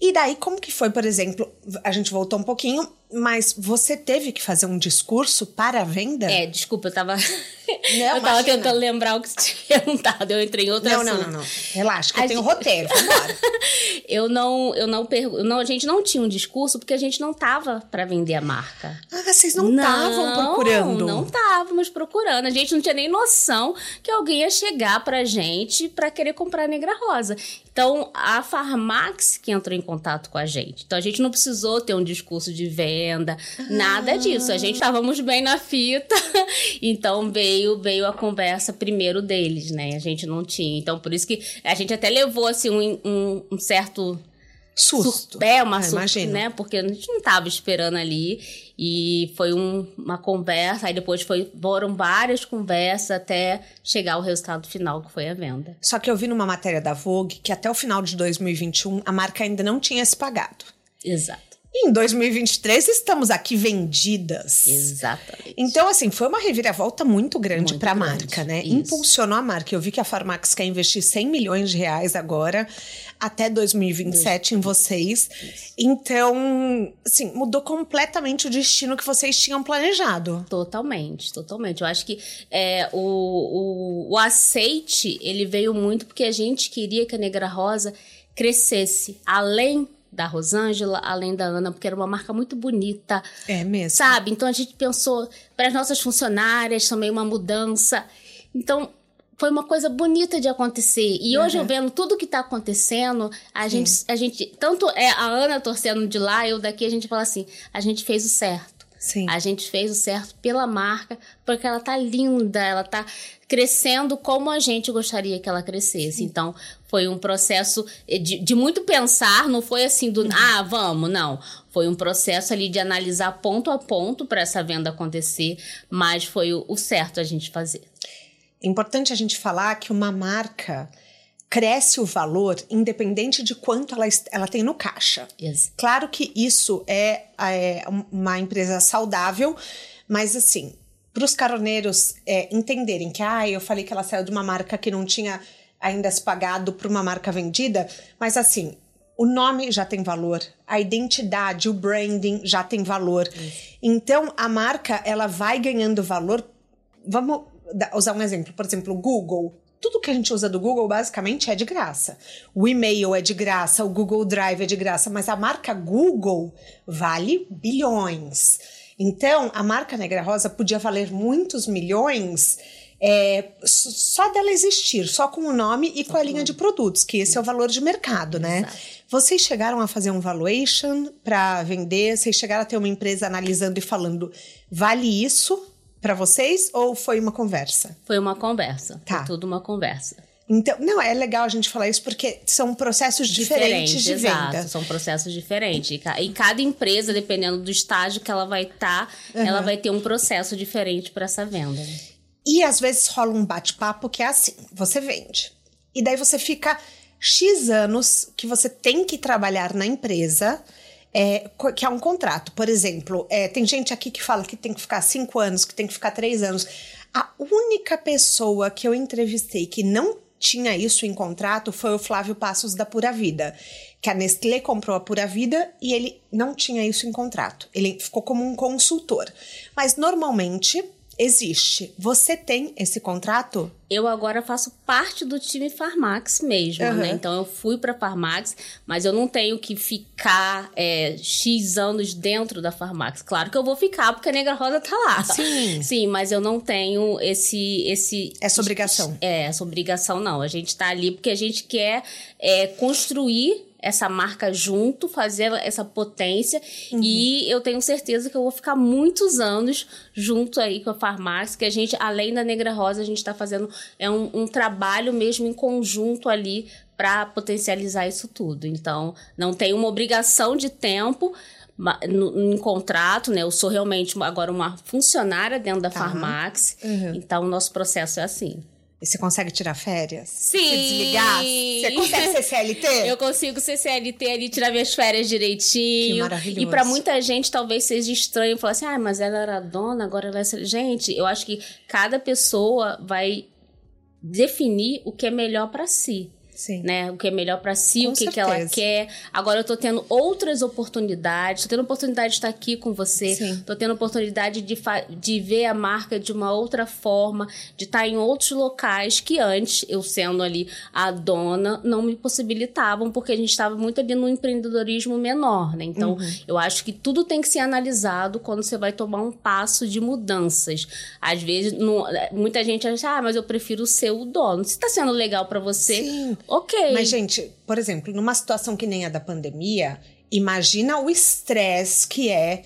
e daí, como que foi, por exemplo, a gente voltou um pouquinho, mas você teve que fazer um discurso para a venda? É, desculpa, eu tava. Não, [LAUGHS] eu tava tentando lembrar o que você tinha perguntado. Eu entrei em outra não, não, não, não. Relaxa, que a eu tenho gente... roteiro. Vambora. [LAUGHS] eu não, eu não pergunto. Não, a gente não tinha um discurso porque a gente não tava para vender a marca. Ah, vocês não estavam procurando? Não estávamos procurando. A gente não tinha nem noção que alguém ia chegar pra gente para querer comprar a Negra Rosa. Então, a Farmax que entrou em contato com a gente. Então, a gente não precisou ter um discurso de venda, nada disso. A gente estávamos bem na fita. [LAUGHS] então, veio veio a conversa primeiro deles, né? A gente não tinha. Então, por isso que a gente até levou, assim, um, um, um certo susto. É, uma ah, susto, né? Porque a gente não estava esperando ali. E foi um, uma conversa, aí depois foi, foram várias conversas até chegar ao resultado final, que foi a venda. Só que eu vi numa matéria da Vogue que até o final de 2021 a marca ainda não tinha se pagado. Exato. Em 2023 estamos aqui vendidas. Exatamente. Então, assim, foi uma reviravolta muito grande para a marca, né? Isso. Impulsionou a marca. Eu vi que a Farmax quer investir 100 milhões de reais agora até 2027 em vocês. Isso. Então, assim, mudou completamente o destino que vocês tinham planejado. Totalmente, totalmente. Eu acho que é, o, o, o aceite, ele veio muito porque a gente queria que a Negra Rosa crescesse além da Rosângela, além da Ana, porque era uma marca muito bonita. É mesmo. Sabe? Então a gente pensou para as nossas funcionárias também uma mudança. Então foi uma coisa bonita de acontecer. E uhum. hoje eu vendo tudo que está acontecendo, a gente, a gente, tanto é a Ana torcendo de lá, eu daqui, a gente fala assim, a gente fez o certo. Sim. A gente fez o certo pela marca, porque ela tá linda, ela tá crescendo como a gente gostaria que ela crescesse. Sim. Então, foi um processo de, de, muito pensar, não foi assim do, ah, vamos, não. Foi um processo ali de analisar ponto a ponto para essa venda acontecer, mas foi o, o certo a gente fazer. É importante a gente falar que uma marca cresce o valor independente de quanto ela, ela tem no caixa. Yes. Claro que isso é, é uma empresa saudável, mas assim, para os caroneiros é, entenderem que, ah, eu falei que ela saiu de uma marca que não tinha ainda se pagado para uma marca vendida, mas assim, o nome já tem valor, a identidade, o branding já tem valor. Então, a marca, ela vai ganhando valor. Vamos usar um exemplo, por exemplo, o Google tudo que a gente usa do Google basicamente é de graça. O e-mail é de graça, o Google Drive é de graça, mas a marca Google vale bilhões. Então, a marca Negra Rosa podia valer muitos milhões é, só dela existir, só com o nome e com a linha de produtos, que esse é o valor de mercado, né? Exato. Vocês chegaram a fazer um valuation para vender? Vocês chegaram a ter uma empresa analisando e falando, vale isso? para vocês ou foi uma conversa? Foi uma conversa. Tá. Foi tudo uma conversa. Então, não, é legal a gente falar isso porque são processos diferentes Diferente, de exato, venda. São processos diferentes. E cada empresa, dependendo do estágio que ela vai estar, tá, uhum. ela vai ter um processo diferente para essa venda. E às vezes rola um bate-papo que é assim: você vende. E daí você fica X anos que você tem que trabalhar na empresa é, que é um contrato. Por exemplo, é, tem gente aqui que fala que tem que ficar cinco anos, que tem que ficar três anos. A única pessoa que eu entrevistei que não tinha isso em contrato foi o Flávio Passos da Pura Vida, que a Nestlé comprou a Pura Vida e ele não tinha isso em contrato. Ele ficou como um consultor. Mas normalmente existe. Você tem esse contrato? Eu agora faço parte do time Farmax mesmo, uhum. né? Então eu fui para Farmax, mas eu não tenho que ficar é, X anos dentro da Farmax. Claro que eu vou ficar, porque a Negra Rosa tá lá. Sim. [LAUGHS] Sim, mas eu não tenho esse. esse essa obrigação. É, essa obrigação não. A gente tá ali porque a gente quer é, construir essa marca junto, fazer essa potência. Uhum. E eu tenho certeza que eu vou ficar muitos anos junto aí com a farmácia, que a gente, além da Negra Rosa, a gente está fazendo é um, um trabalho mesmo em conjunto ali para potencializar isso tudo. Então, não tem uma obrigação de tempo no, em contrato, né? Eu sou realmente agora uma funcionária dentro da tá. Farmax. Uhum. Então, o nosso processo é assim. E você consegue tirar férias? Sim. Se desligar? Você consegue ser CLT? [LAUGHS] Eu consigo ser CLT ali, tirar minhas férias direitinho. Que maravilhoso. E para muita gente talvez seja estranho falar assim: ah, mas ela era dona, agora ela é. Gente, eu acho que cada pessoa vai definir o que é melhor para si. Sim. né? O que é melhor para si, com o que, que ela quer. Agora eu tô tendo outras oportunidades, tô tendo oportunidade de estar aqui com você, Sim. tô tendo oportunidade de, de ver a marca de uma outra forma, de estar em outros locais que antes, eu sendo ali a dona, não me possibilitavam, porque a gente estava muito ali no empreendedorismo menor, né? Então, uhum. eu acho que tudo tem que ser analisado quando você vai tomar um passo de mudanças. Às vezes, não, muita gente acha, ah, mas eu prefiro ser o dono. Se tá sendo legal para você, Sim. Ok. Mas, gente, por exemplo, numa situação que nem a da pandemia, imagina o estresse que é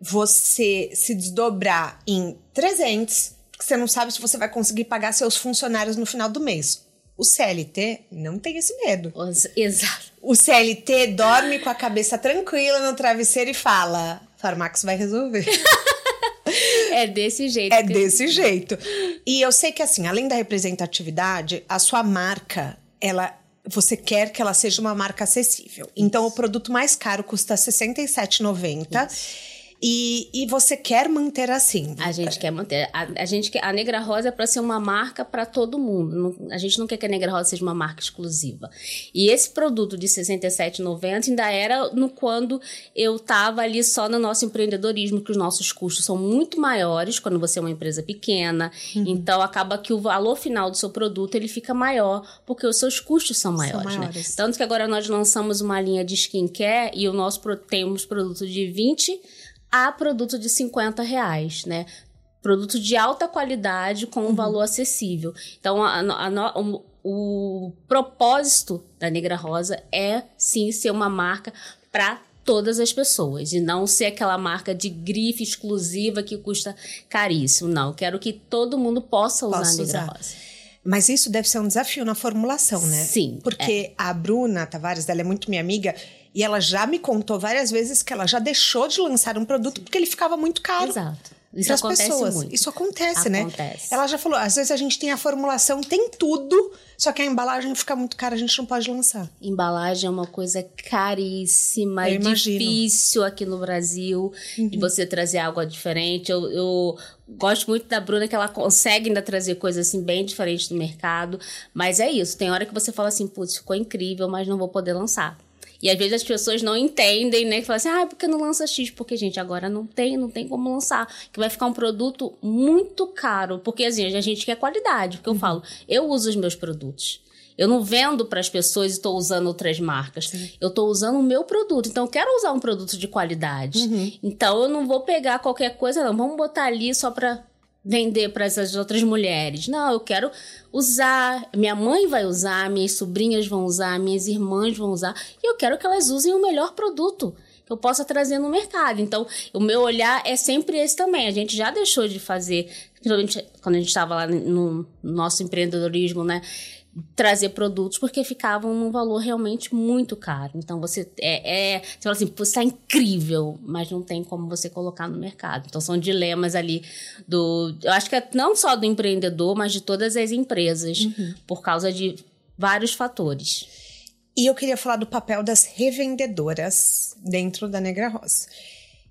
você se desdobrar em 300, que você não sabe se você vai conseguir pagar seus funcionários no final do mês. O CLT não tem esse medo. Exato. O CLT dorme com a cabeça tranquila no travesseiro e fala: Farmax vai resolver. [LAUGHS] é desse jeito. É desse jeito. E eu sei que, assim, além da representatividade, a sua marca ela você quer que ela seja uma marca acessível. Então, o produto mais caro custa R$ 67,90. E, e você quer manter assim? A gente quer manter. A, a gente quer, a Negra Rosa é para ser uma marca para todo mundo. Não, a gente não quer que a Negra Rosa seja uma marca exclusiva. E esse produto de R$ 67,90 ainda era no quando eu estava ali só no nosso empreendedorismo, que os nossos custos são muito maiores quando você é uma empresa pequena. Uhum. Então acaba que o valor final do seu produto ele fica maior porque os seus custos são maiores. São maiores. Né? Tanto que agora nós lançamos uma linha de skincare e o nosso temos produto de 20 a produto de 50 reais, né? Produto de alta qualidade com um uhum. valor acessível. Então, a, a, a, o, o propósito da Negra Rosa é sim ser uma marca para todas as pessoas e não ser aquela marca de grife exclusiva que custa caríssimo. Não, quero que todo mundo possa usar Posso a Negra usar. Rosa. Mas isso deve ser um desafio na formulação, né? Sim. Porque é. a Bruna Tavares, dela é muito minha amiga, e ela já me contou várias vezes que ela já deixou de lançar um produto porque ele ficava muito caro. Exato. Isso acontece pessoas. muito. Isso acontece, né? acontece, né? Ela já falou, às vezes a gente tem a formulação, tem tudo, só que a embalagem fica muito cara, a gente não pode lançar. Embalagem é uma coisa caríssima, eu difícil aqui no Brasil, uhum. de você trazer algo diferente. Eu, eu gosto muito da Bruna, que ela consegue ainda trazer coisas assim bem diferentes do mercado. Mas é isso, tem hora que você fala assim, putz, ficou incrível, mas não vou poder lançar. E às vezes as pessoas não entendem, né? Que falam assim, ah, por que não lança X? Porque, gente, agora não tem, não tem como lançar. Que vai ficar um produto muito caro. Porque, assim, a gente quer qualidade. Porque eu uhum. falo, eu uso os meus produtos. Eu não vendo para as pessoas e estou usando outras marcas. Sim. Eu estou usando o meu produto. Então, eu quero usar um produto de qualidade. Uhum. Então, eu não vou pegar qualquer coisa, não. Vamos botar ali só para vender para essas outras mulheres. Não, eu quero usar, minha mãe vai usar, minhas sobrinhas vão usar, minhas irmãs vão usar, e eu quero que elas usem o melhor produto que eu possa trazer no mercado. Então, o meu olhar é sempre esse também. A gente já deixou de fazer, principalmente quando a gente estava lá no nosso empreendedorismo, né? trazer produtos porque ficavam num valor realmente muito caro. Então você é, é você fala assim, você está incrível, mas não tem como você colocar no mercado. Então são dilemas ali do, eu acho que é não só do empreendedor, mas de todas as empresas, uhum. por causa de vários fatores. E eu queria falar do papel das revendedoras dentro da Negra Rosa.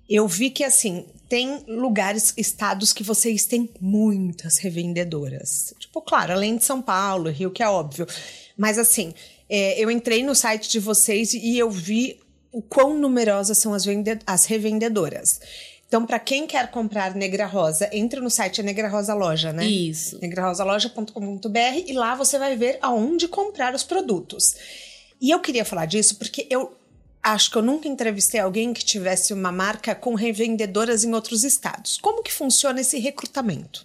Eu vi que, assim, tem lugares, estados que vocês têm muitas revendedoras. Tipo, claro, além de São Paulo, Rio, que é óbvio. Mas, assim, é, eu entrei no site de vocês e eu vi o quão numerosas são as, as revendedoras. Então, para quem quer comprar Negra Rosa, entre no site é Negra Rosa Loja, né? Isso. negrarosaloja.com.br e lá você vai ver aonde comprar os produtos. E eu queria falar disso porque eu acho que eu nunca entrevistei alguém que tivesse uma marca com revendedoras em outros estados. Como que funciona esse recrutamento?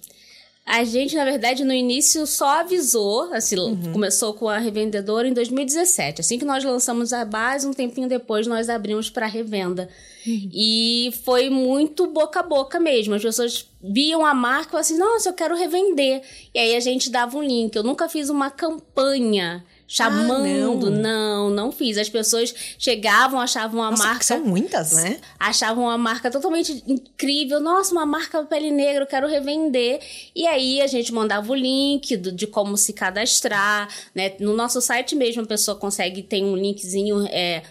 A gente, na verdade, no início só avisou, assim, uhum. começou com a revendedora em 2017. Assim que nós lançamos a base, um tempinho depois nós abrimos para revenda. Uhum. E foi muito boca a boca mesmo. As pessoas viam a marca e assim, nossa, eu quero revender. E aí a gente dava um link. Eu nunca fiz uma campanha chamando. Ah, não. não. não, fiz. As pessoas chegavam, achavam a Nossa, marca. São muitas, né? Achavam a marca totalmente incrível. Nossa, uma marca pele negra, eu quero revender. E aí a gente mandava o link do, de como se cadastrar, né? No nosso site mesmo a pessoa consegue, tem um linkzinho. É,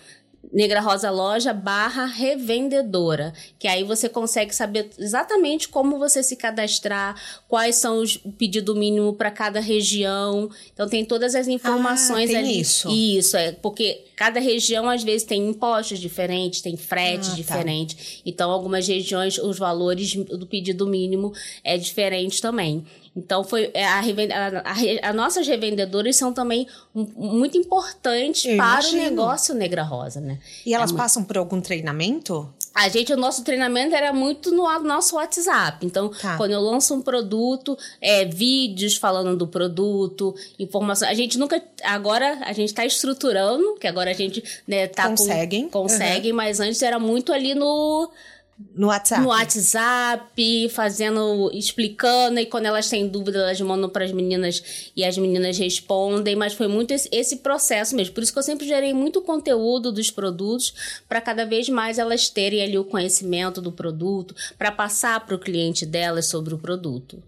Negra Rosa Loja barra revendedora, que aí você consegue saber exatamente como você se cadastrar, quais são os pedido mínimo para cada região. Então tem todas as informações ah, ali. Isso. Isso é porque cada região às vezes tem impostos diferentes, tem frete ah, tá. diferente. Tá. Então algumas regiões os valores do pedido mínimo é diferente também. Então, foi é, a, a, a, a nossas revendedoras são também muito importantes Eu para imagino. o negócio Negra Rosa, né? E elas é passam por algum treinamento? A gente, o nosso treinamento era muito no nosso WhatsApp. Então, tá. quando eu lanço um produto, é, vídeos falando do produto, informação. A gente nunca. Agora a gente está estruturando, que agora a gente né, tá Conseguem. Com, consegue, uhum. mas antes era muito ali no no WhatsApp. No WhatsApp, fazendo, explicando, e quando elas têm dúvida, elas mandam para as meninas e as meninas respondem. Mas foi muito esse, esse, processo mesmo. Por isso que eu sempre gerei muito conteúdo dos produtos, para cada vez mais elas terem ali o conhecimento do produto, para passar para o cliente delas sobre o produto.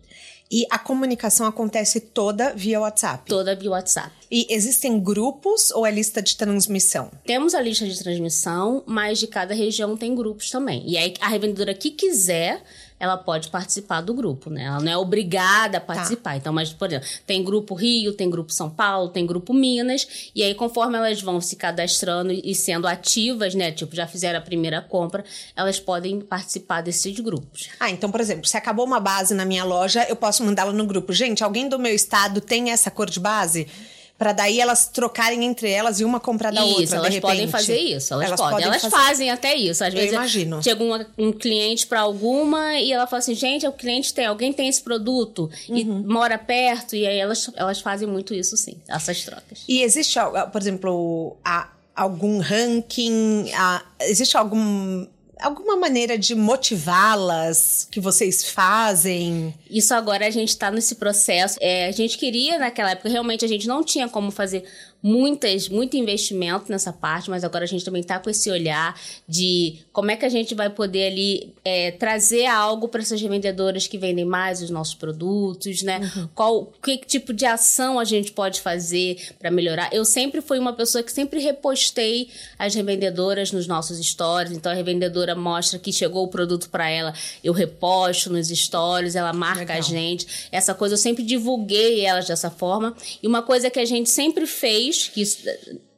E a comunicação acontece toda via WhatsApp? Toda via WhatsApp. E existem grupos ou é lista de transmissão? Temos a lista de transmissão, mas de cada região tem grupos também. E aí a revendedora que quiser ela pode participar do grupo, né? Ela não é obrigada a tá. participar. Tá. Então, mas, por exemplo, tem grupo Rio, tem grupo São Paulo, tem grupo Minas, e aí, conforme elas vão se cadastrando e sendo ativas, né? Tipo, já fizeram a primeira compra, elas podem participar desses grupos. Ah, então, por exemplo, se acabou uma base na minha loja, eu posso mandá-la no grupo. Gente, alguém do meu estado tem essa cor de base? Para daí elas trocarem entre elas e uma comprar da isso, outra. Isso, elas podem fazer isso. Elas, elas podem. podem. Elas fazer... fazem até isso. Às vezes Eu imagino. chega uma, um cliente para alguma e ela fala assim: gente, o cliente tem, alguém tem esse produto uhum. e mora perto, e aí elas, elas fazem muito isso sim, essas trocas. E existe, por exemplo, a, algum ranking? A, existe algum alguma maneira de motivá-las que vocês fazem? Isso agora a gente está nesse processo. É, a gente queria, naquela época, realmente a gente não tinha como fazer muitas, muito investimento nessa parte, mas agora a gente também está com esse olhar de como é que a gente vai poder ali é, trazer algo para essas revendedoras que vendem mais os nossos produtos, né? Uhum. Qual que tipo de ação a gente pode fazer para melhorar? Eu sempre fui uma pessoa que sempre repostei as revendedoras nos nossos stories, então a revendedora mostra que chegou o produto para ela, eu reposto nos stories, ela marca Legal. a gente. Essa coisa eu sempre divulguei elas dessa forma. E uma coisa que a gente sempre fez que isso,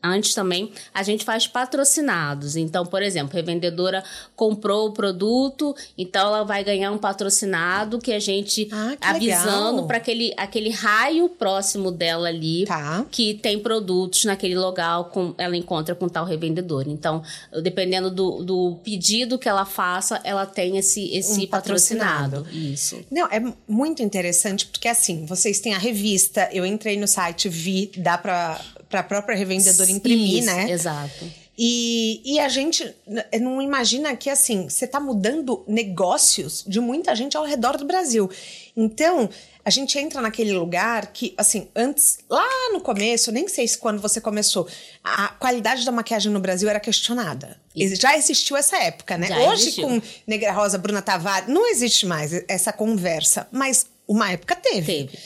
antes também, a gente faz patrocinados. Então, por exemplo, a revendedora comprou o produto, então ela vai ganhar um patrocinado que a gente ah, que avisando para aquele, aquele raio próximo dela ali tá. que tem produtos naquele local com ela encontra com tal revendedor. Então, dependendo do, do pedido que ela faça, ela tem esse, esse um patrocinado. patrocinado. Isso. Não, é muito interessante porque assim, vocês têm a revista, eu entrei no site, vi, dá para para a própria revendedora imprimir, Isso, né? Exato. E, e a gente não imagina que assim, você está mudando negócios de muita gente ao redor do Brasil. Então, a gente entra naquele lugar que, assim, antes, lá no começo, nem sei se quando você começou, a qualidade da maquiagem no Brasil era questionada. Isso. Já existiu essa época, né? Já Hoje, existiu. com Negra Rosa, Bruna Tavares, não existe mais essa conversa, mas uma época teve. Teve.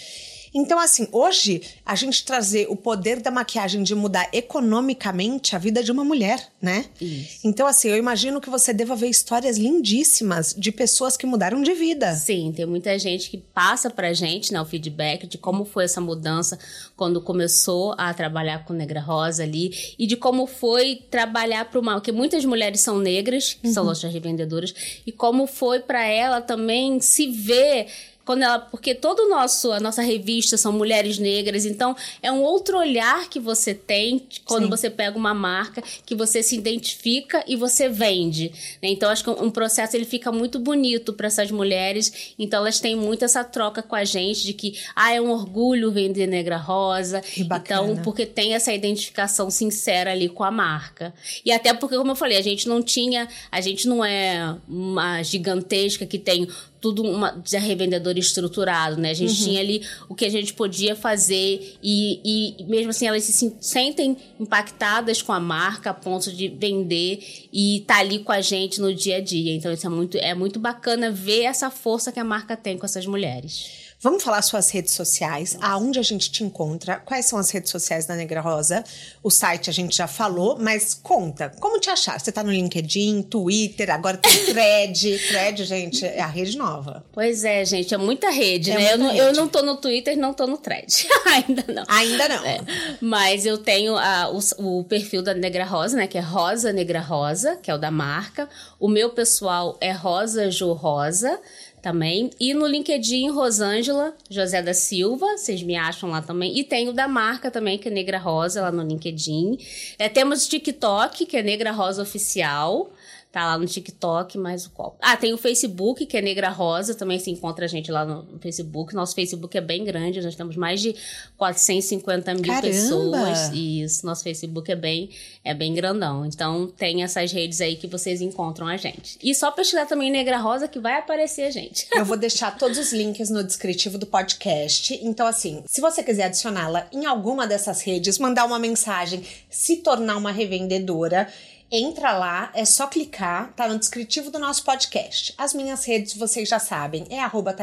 Então, assim, hoje a gente trazer o poder da maquiagem de mudar economicamente a vida de uma mulher, né? Isso. Então, assim, eu imagino que você deva ver histórias lindíssimas de pessoas que mudaram de vida. Sim, tem muita gente que passa pra gente, né, o feedback de como foi essa mudança quando começou a trabalhar com Negra Rosa ali e de como foi trabalhar para uma, porque muitas mulheres são negras, que uhum. são nossas revendedoras, e como foi para ela também se ver quando ela, porque todo o nosso, a nossa revista são mulheres negras, então é um outro olhar que você tem quando Sim. você pega uma marca que você se identifica e você vende. Né? Então acho que um processo ele fica muito bonito para essas mulheres. Então elas têm muito essa troca com a gente de que ah é um orgulho vender negra rosa. Que bacana. Então porque tem essa identificação sincera ali com a marca. E até porque como eu falei a gente não tinha, a gente não é uma gigantesca que tem tudo uma, de revendedor estruturado, né? A gente uhum. tinha ali o que a gente podia fazer e, e mesmo assim elas se sentem impactadas com a marca a ponto de vender e estar tá ali com a gente no dia a dia. Então isso é muito, é muito bacana ver essa força que a marca tem com essas mulheres. Vamos falar suas redes sociais, aonde a gente te encontra, quais são as redes sociais da Negra Rosa. O site a gente já falou, mas conta, como te achar? Você tá no LinkedIn, Twitter, agora tem [LAUGHS] Thread. Thread, gente, é a rede nova. Pois é, gente, é muita rede, é né? Muita eu, não, rede. eu não tô no Twitter, não tô no Thread. [LAUGHS] Ainda não. Ainda não. É. Mas eu tenho a, o, o perfil da Negra Rosa, né? Que é Rosa Negra Rosa, que é o da marca. O meu pessoal é Rosa Jo Rosa também. E no LinkedIn, Rosângela José da Silva, vocês me acham lá também. E tem o da marca também, que é Negra Rosa, lá no LinkedIn. É, temos TikTok, que é Negra Rosa Oficial. Tá lá no TikTok, mais o qual? Ah, tem o Facebook, que é Negra Rosa, também se encontra a gente lá no Facebook. Nosso Facebook é bem grande, nós temos mais de 450 mil Caramba. pessoas. E isso, nosso Facebook é bem, é bem grandão. Então tem essas redes aí que vocês encontram a gente. E só pesquisar também Negra Rosa que vai aparecer a gente. Eu vou deixar todos os links no descritivo do podcast. Então, assim, se você quiser adicioná-la em alguma dessas redes, mandar uma mensagem, se tornar uma revendedora Entra lá, é só clicar, tá no descritivo do nosso podcast. As minhas redes vocês já sabem, é arroba.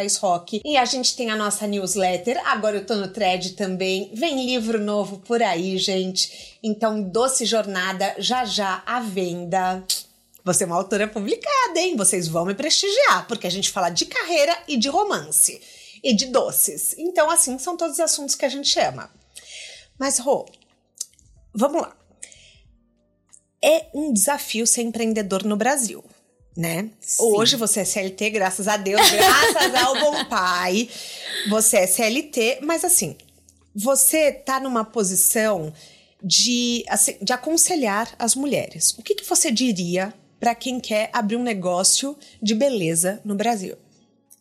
E a gente tem a nossa newsletter, agora eu tô no thread também. Vem livro novo por aí, gente. Então, Doce Jornada já já à venda. Você é uma autora publicada, hein? Vocês vão me prestigiar, porque a gente fala de carreira e de romance. E de doces. Então, assim, são todos os assuntos que a gente chama. Mas, Rô, vamos lá é um desafio ser empreendedor no Brasil. Né? Hoje você é CLT, graças a Deus, graças ao bom [LAUGHS] pai. Você é CLT, mas assim, você tá numa posição de, assim, de aconselhar as mulheres. O que, que você diria para quem quer abrir um negócio de beleza no Brasil?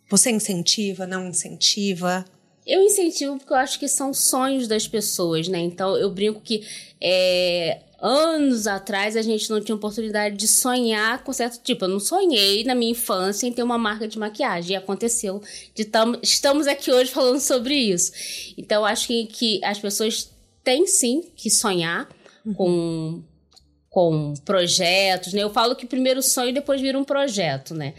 Você incentiva, não incentiva? Eu incentivo porque eu acho que são sonhos das pessoas, né? Então eu brinco que é, anos atrás a gente não tinha oportunidade de sonhar com certo tipo. Eu não sonhei na minha infância em ter uma marca de maquiagem. E aconteceu. De tam, estamos aqui hoje falando sobre isso. Então, acho que, que as pessoas têm sim que sonhar uhum. com, com projetos. Né? Eu falo que primeiro sonho depois vira um projeto, né?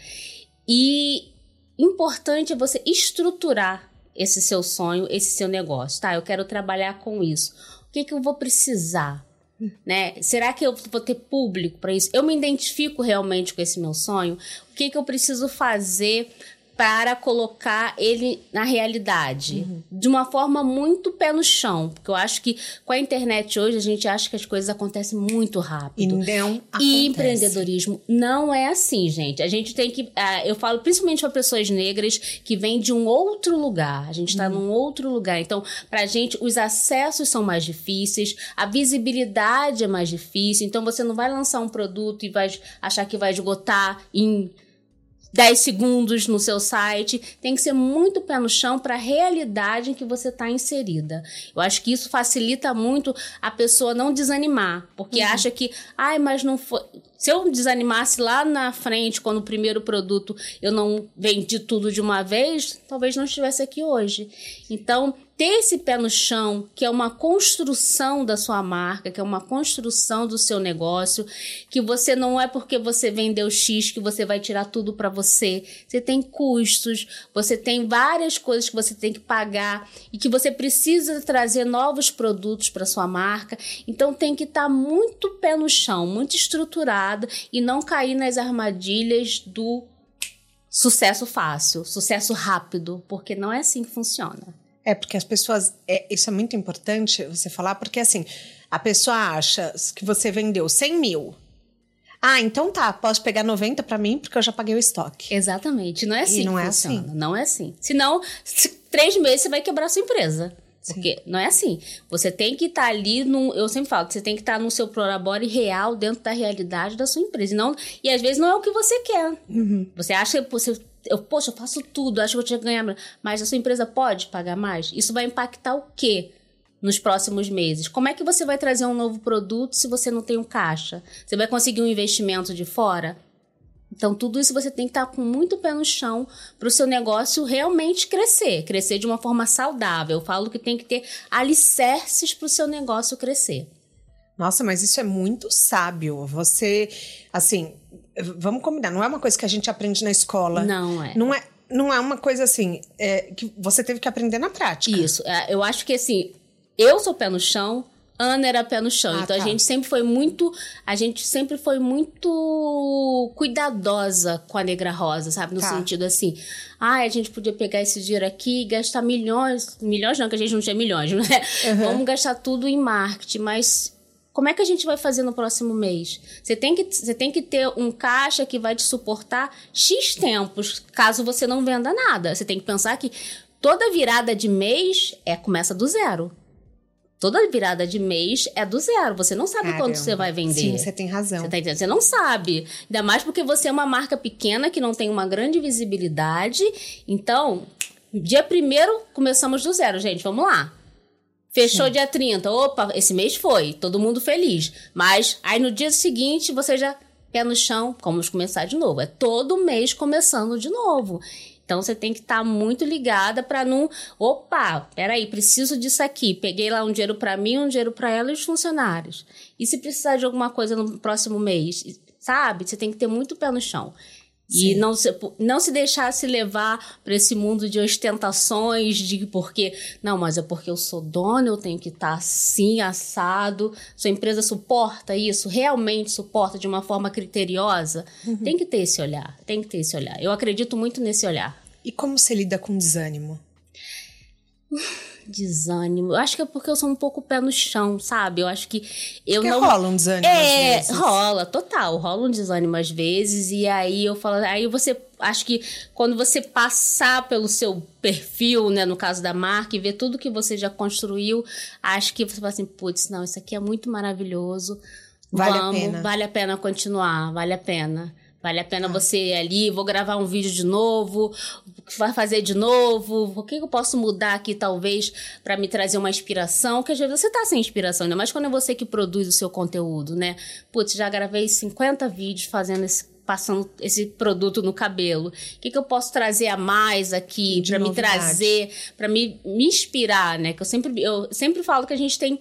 E importante é você estruturar esse seu sonho, esse seu negócio. Tá, eu quero trabalhar com isso. O que, que eu vou precisar? Né? Será que eu vou ter público para isso? Eu me identifico realmente com esse meu sonho? O que, que eu preciso fazer para colocar ele na realidade. Uhum. De uma forma muito pé no chão. Porque eu acho que com a internet hoje a gente acha que as coisas acontecem muito rápido. E não E empreendedorismo não é assim, gente. A gente tem que. Uh, eu falo principalmente para pessoas negras que vêm de um outro lugar. A gente está uhum. num outro lugar. Então, para a gente, os acessos são mais difíceis, a visibilidade é mais difícil. Então, você não vai lançar um produto e vai achar que vai esgotar em 10 segundos no seu site. Tem que ser muito pé no chão para a realidade em que você está inserida. Eu acho que isso facilita muito a pessoa não desanimar, porque uhum. acha que, ai, mas não foi. Se eu desanimasse lá na frente, quando o primeiro produto eu não vendi tudo de uma vez, talvez não estivesse aqui hoje. Então, ter esse pé no chão, que é uma construção da sua marca, que é uma construção do seu negócio, que você não é porque você vendeu X que você vai tirar tudo para você. Você tem custos, você tem várias coisas que você tem que pagar e que você precisa trazer novos produtos para sua marca. Então tem que estar tá muito pé no chão, muito estruturado e não cair nas armadilhas do sucesso fácil, sucesso rápido, porque não é assim que funciona. É, porque as pessoas. É, isso é muito importante você falar, porque assim, a pessoa acha que você vendeu 100 mil. Ah, então tá, posso pegar 90 para mim porque eu já paguei o estoque. Exatamente. Não é assim. E não é funciona. assim. Não é assim. Senão, três meses você vai quebrar sua empresa. Porque Sim. não é assim. Você tem que estar tá ali no. Eu sempre falo que você tem que estar tá no seu prolabore real dentro da realidade da sua empresa. E, não, e às vezes não é o que você quer. Uhum. Você acha que você eu, poxa, eu faço tudo, acho que eu tinha que ganhar, mas a sua empresa pode pagar mais? Isso vai impactar o quê? nos próximos meses. Como é que você vai trazer um novo produto se você não tem um caixa? Você vai conseguir um investimento de fora? Então, tudo isso você tem que estar com muito pé no chão para o seu negócio realmente crescer, crescer de uma forma saudável. Eu falo que tem que ter alicerces para o seu negócio crescer. Nossa, mas isso é muito sábio. Você, assim, vamos combinar, não é uma coisa que a gente aprende na escola. Não é. Não é, não é uma coisa assim, é, que você teve que aprender na prática. Isso. É, eu acho que assim, eu sou pé no chão, Ana era pé no chão. Ah, então tá. a gente sempre foi muito. A gente sempre foi muito cuidadosa com a Negra Rosa, sabe? No tá. sentido assim. Ah, a gente podia pegar esse dinheiro aqui e gastar milhões. Milhões não, que a gente não tinha milhões, né? Uhum. Vamos gastar tudo em marketing, mas. Como é que a gente vai fazer no próximo mês? Você tem, que, você tem que ter um caixa que vai te suportar X tempos, caso você não venda nada. Você tem que pensar que toda virada de mês é começa do zero toda virada de mês é do zero. Você não sabe Caramba. quando você vai vender. Sim, você tem razão. Você, tá entendendo? você não sabe. Ainda mais porque você é uma marca pequena que não tem uma grande visibilidade. Então, dia primeiro começamos do zero, gente. Vamos lá. Fechou Sim. dia 30. Opa, esse mês foi. Todo mundo feliz. Mas aí no dia seguinte você já pé no chão, vamos começar de novo. É todo mês começando de novo. Então você tem que estar tá muito ligada para não, opa, peraí, preciso disso aqui. Peguei lá um dinheiro para mim, um dinheiro para ela e os funcionários. E se precisar de alguma coisa no próximo mês, sabe? Você tem que ter muito pé no chão. Sim. E não se, não se deixar se levar para esse mundo de ostentações, de porque, não, mas é porque eu sou dona, eu tenho que estar tá assim, assado. Sua empresa suporta isso? Realmente suporta de uma forma criteriosa? Uhum. Tem que ter esse olhar, tem que ter esse olhar. Eu acredito muito nesse olhar. E como você lida com desânimo? [SIGHS] desânimo. Eu acho que é porque eu sou um pouco pé no chão, sabe? Eu acho que eu porque não. rola um desânimo é, às vezes. rola, total. Rola um desânimo às vezes. E aí eu falo. Aí você. Acho que quando você passar pelo seu perfil, né, no caso da marca, e ver tudo que você já construiu, acho que você fala assim, putz, não, isso aqui é muito maravilhoso. Vale Vamos, a pena. Vale a pena continuar, vale a pena. Vale a pena ah. você ir ali, vou gravar um vídeo de novo, vai fazer de novo, o que eu posso mudar aqui talvez para me trazer uma inspiração, que às vezes você tá sem inspiração, ainda mais quando é você que produz o seu conteúdo, né? Putz, já gravei 50 vídeos fazendo esse passando esse produto no cabelo. O que, que eu posso trazer a mais aqui para me trazer, para me, me inspirar, né? Que eu sempre, eu sempre falo que a gente tem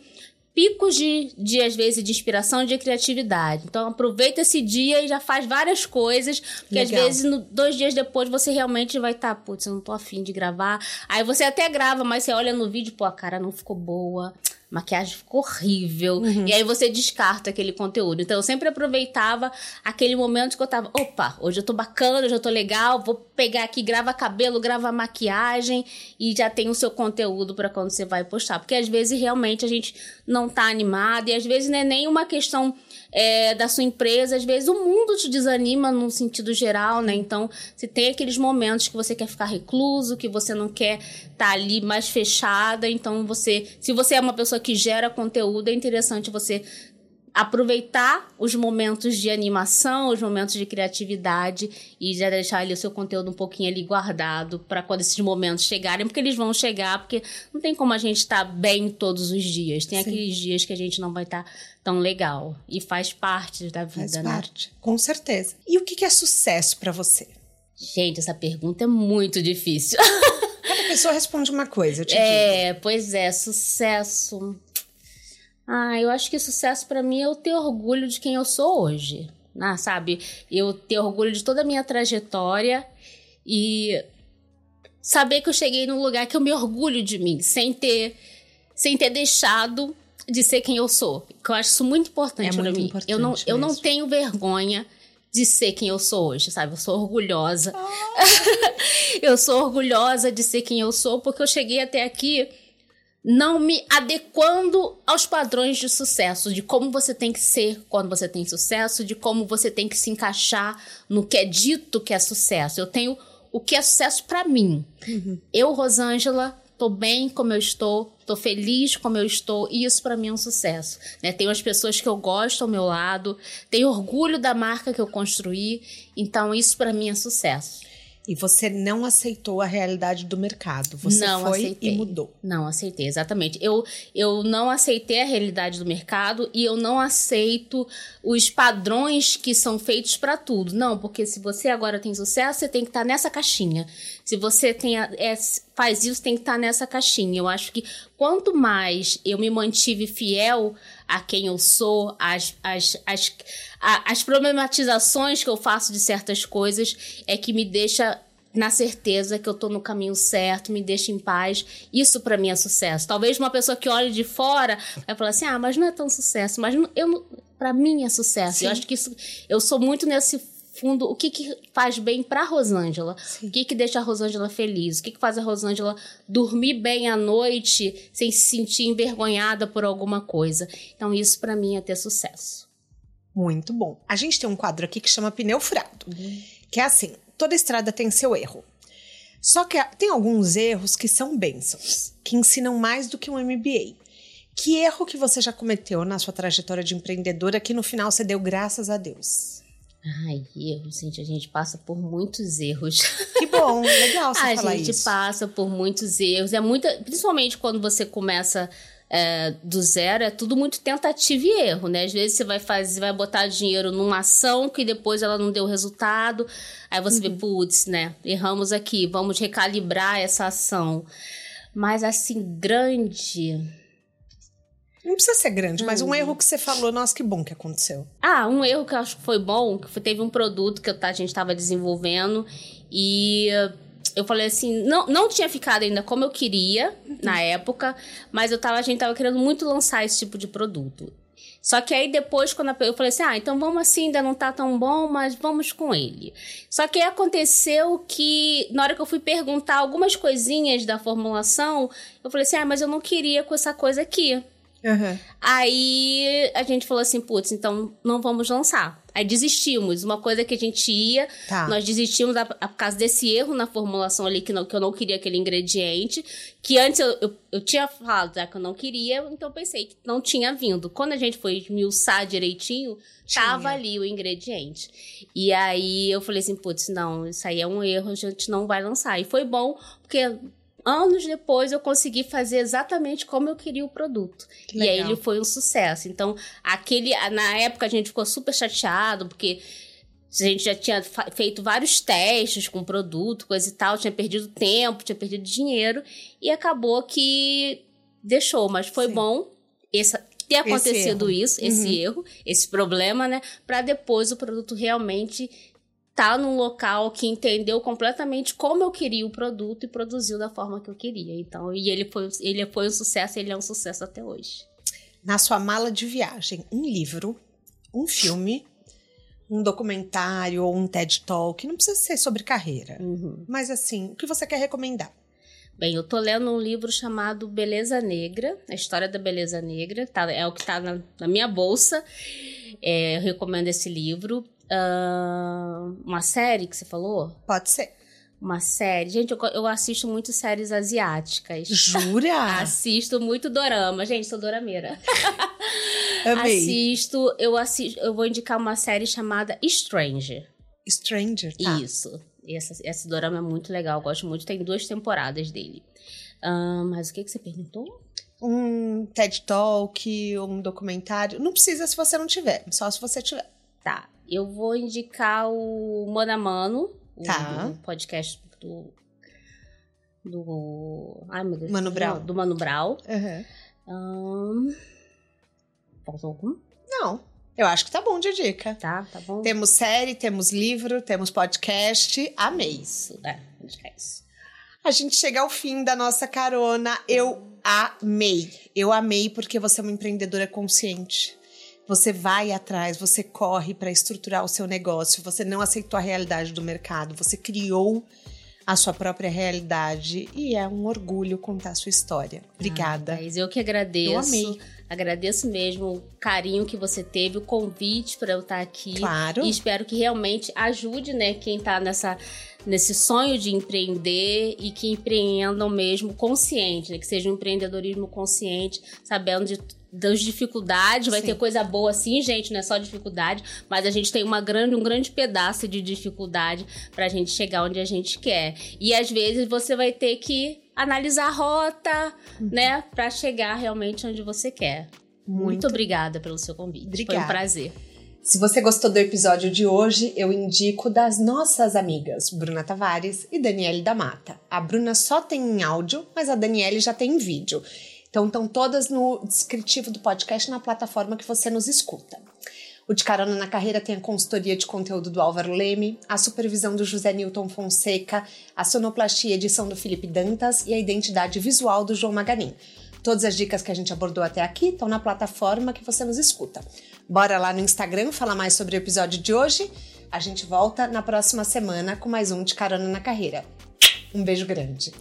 picos de, de, às vezes, de inspiração e de criatividade. Então, aproveita esse dia e já faz várias coisas, porque Legal. às vezes, no, dois dias depois, você realmente vai estar, tá, putz, eu não tô afim de gravar. Aí você até grava, mas você olha no vídeo, pô, a cara não ficou boa maquiagem ficou horrível. Uhum. E aí você descarta aquele conteúdo. Então eu sempre aproveitava aquele momento que eu tava, opa, hoje eu tô bacana, hoje eu tô legal, vou pegar aqui, grava cabelo, grava maquiagem e já tem o seu conteúdo para quando você vai postar. Porque às vezes realmente a gente não tá animado e às vezes não é nem uma questão é, da sua empresa, às vezes o mundo te desanima no sentido geral, né? Então, se tem aqueles momentos que você quer ficar recluso, que você não quer estar tá ali mais fechada, então você, se você é uma pessoa que gera conteúdo, é interessante você aproveitar os momentos de animação, os momentos de criatividade e já deixar ali o seu conteúdo um pouquinho ali guardado para quando esses momentos chegarem, porque eles vão chegar, porque não tem como a gente estar tá bem todos os dias. Tem Sim. aqueles dias que a gente não vai estar tá tão legal e faz parte da vida, faz né? parte, com certeza. E o que é sucesso para você? Gente, essa pergunta é muito difícil. Cada pessoa responde uma coisa, eu te [LAUGHS] É, digo. pois é, sucesso. Ah, eu acho que sucesso para mim é eu ter orgulho de quem eu sou hoje. Né? Sabe? Eu ter orgulho de toda a minha trajetória e saber que eu cheguei num lugar que eu me orgulho de mim, sem ter, sem ter deixado de ser quem eu sou. Que eu acho isso muito importante é para mim. Eu não, eu não tenho vergonha de ser quem eu sou hoje, sabe? Eu sou orgulhosa. Oh. [LAUGHS] eu sou orgulhosa de ser quem eu sou porque eu cheguei até aqui não me adequando aos padrões de sucesso, de como você tem que ser quando você tem sucesso, de como você tem que se encaixar no que é dito que é sucesso. Eu tenho o que é sucesso para mim. Uhum. Eu, Rosângela, tô bem como eu estou, tô feliz como eu estou, e isso para mim é um sucesso. Né? Tenho as pessoas que eu gosto ao meu lado, tenho orgulho da marca que eu construí, então isso para mim é sucesso. E você não aceitou a realidade do mercado. Você não foi aceitei. e mudou. Não aceitei, exatamente. Eu, eu não aceitei a realidade do mercado e eu não aceito os padrões que são feitos para tudo. Não, porque se você agora tem sucesso, você tem que estar tá nessa caixinha. Se você tem a, é, faz isso, tem que estar tá nessa caixinha. Eu acho que quanto mais eu me mantive fiel a quem eu sou, as, as, as, as problematizações que eu faço de certas coisas, é que me deixa na certeza que eu tô no caminho certo, me deixa em paz. Isso para mim é sucesso. Talvez uma pessoa que olhe de fora vai falar assim: "Ah, mas não é tão sucesso". Mas eu para mim é sucesso. Sim. Eu acho que isso eu sou muito nesse fundo, o que, que faz bem para Rosângela? Sim. O que, que deixa a Rosângela feliz? O que, que faz a Rosângela dormir bem à noite sem se sentir envergonhada por alguma coisa? Então, isso para mim é ter sucesso. Muito bom. A gente tem um quadro aqui que chama Pneu Furado, uhum. que é assim: toda estrada tem seu erro. Só que tem alguns erros que são bênçãos, que ensinam mais do que um MBA. Que erro que você já cometeu na sua trajetória de empreendedora que no final você deu graças a Deus? Ai, erro, gente, a gente passa por muitos erros. Que bom, legal você [LAUGHS] a falar. A gente passa por muitos erros. É muita, principalmente quando você começa é, do zero, é tudo muito tentativa e erro, né? Às vezes você vai fazer, vai botar dinheiro numa ação que depois ela não deu resultado. Aí você uhum. vê, putz, né? Erramos aqui, vamos recalibrar essa ação. Mas assim, grande não precisa ser grande, mas um erro que você falou, nossa, que bom que aconteceu. Ah, um erro que eu acho que foi bom, que teve um produto que a gente estava desenvolvendo e eu falei assim, não, não tinha ficado ainda como eu queria na época, mas eu tava, a gente tava querendo muito lançar esse tipo de produto. Só que aí depois, quando eu falei assim, ah, então vamos assim, ainda não tá tão bom, mas vamos com ele. Só que aí aconteceu que, na hora que eu fui perguntar algumas coisinhas da formulação, eu falei assim, ah, mas eu não queria com essa coisa aqui. Uhum. Aí a gente falou assim, putz, então não vamos lançar. Aí desistimos. Uma coisa que a gente ia, tá. nós desistimos a, por causa desse erro na formulação ali, que, não, que eu não queria aquele ingrediente. Que antes eu, eu, eu tinha falado já que eu não queria, então pensei que não tinha vindo. Quando a gente foi esmiuçar direitinho, tinha. tava ali o ingrediente. E aí eu falei assim, putz, não, isso aí é um erro, a gente não vai lançar. E foi bom, porque anos depois eu consegui fazer exatamente como eu queria o produto. E aí ele foi um sucesso. Então, aquele na época a gente ficou super chateado porque a gente já tinha feito vários testes com o produto, coisa e tal, tinha perdido tempo, tinha perdido dinheiro e acabou que deixou, mas foi Sim. bom esse, ter acontecido esse isso, esse uhum. erro, esse problema, né, para depois o produto realmente tá num local que entendeu completamente como eu queria o produto e produziu da forma que eu queria. Então, e ele foi, ele foi um sucesso, ele é um sucesso até hoje. Na sua mala de viagem, um livro, um filme, um documentário ou um TED Talk, não precisa ser sobre carreira, uhum. mas assim, o que você quer recomendar? Bem, eu tô lendo um livro chamado Beleza Negra, a história da beleza negra, tá, é o que tá na, na minha bolsa. É, eu recomendo esse livro. Uh, uma série que você falou? Pode ser. Uma série. Gente, eu, eu assisto muito séries asiáticas. Jura? [LAUGHS] assisto muito dorama. Gente, sou dorameira. [LAUGHS] Amei. Assisto, eu assisto, eu vou indicar uma série chamada Stranger. Stranger, tá. Isso. Essa, esse dorama é muito legal, gosto muito. Tem duas temporadas dele. Uh, mas o que, que você perguntou? Um TED Talk, um documentário. Não precisa se você não tiver, só se você tiver. Tá. Eu vou indicar o Mano a Mano, tá. o podcast do. Do. Ai, meu Deus. Mano Brau. Do Mano Brau. Uhum. Um, faltou algum? Não. Eu acho que tá bom de dica. Tá, tá bom. Temos série, temos livro, temos podcast. Amei. Isso, é, indicar isso. A gente chega ao fim da nossa carona. Eu amei. Eu amei porque você é uma empreendedora consciente. Você vai atrás, você corre para estruturar o seu negócio, você não aceitou a realidade do mercado, você criou a sua própria realidade e é um orgulho contar a sua história. Obrigada. Ah, eu que agradeço. Eu amei. Agradeço mesmo o carinho que você teve, o convite para eu estar aqui. Claro. E espero que realmente ajude, né, quem está nessa nesse sonho de empreender e que empreendam mesmo consciente, né, que seja um empreendedorismo consciente, sabendo de das dificuldades, vai sim. ter coisa boa sim, gente, não é só dificuldade, mas a gente tem uma grande, um grande pedaço de dificuldade pra gente chegar onde a gente quer. E às vezes você vai ter que analisar a rota, uhum. né, para chegar realmente onde você quer. Muito, Muito obrigada pelo seu convite. Obrigada. Foi um prazer. Se você gostou do episódio de hoje, eu indico das nossas amigas Bruna Tavares e Daniele da Mata. A Bruna só tem em áudio, mas a Daniele já tem em vídeo. Então estão todas no descritivo do podcast na plataforma que você nos escuta. O De Carona na Carreira tem a consultoria de conteúdo do Álvaro Leme, a supervisão do José Newton Fonseca, a sonoplastia e edição do Felipe Dantas e a identidade visual do João Maganin. Todas as dicas que a gente abordou até aqui estão na plataforma que você nos escuta. Bora lá no Instagram falar mais sobre o episódio de hoje. A gente volta na próxima semana com mais um de Carona na Carreira. Um beijo grande.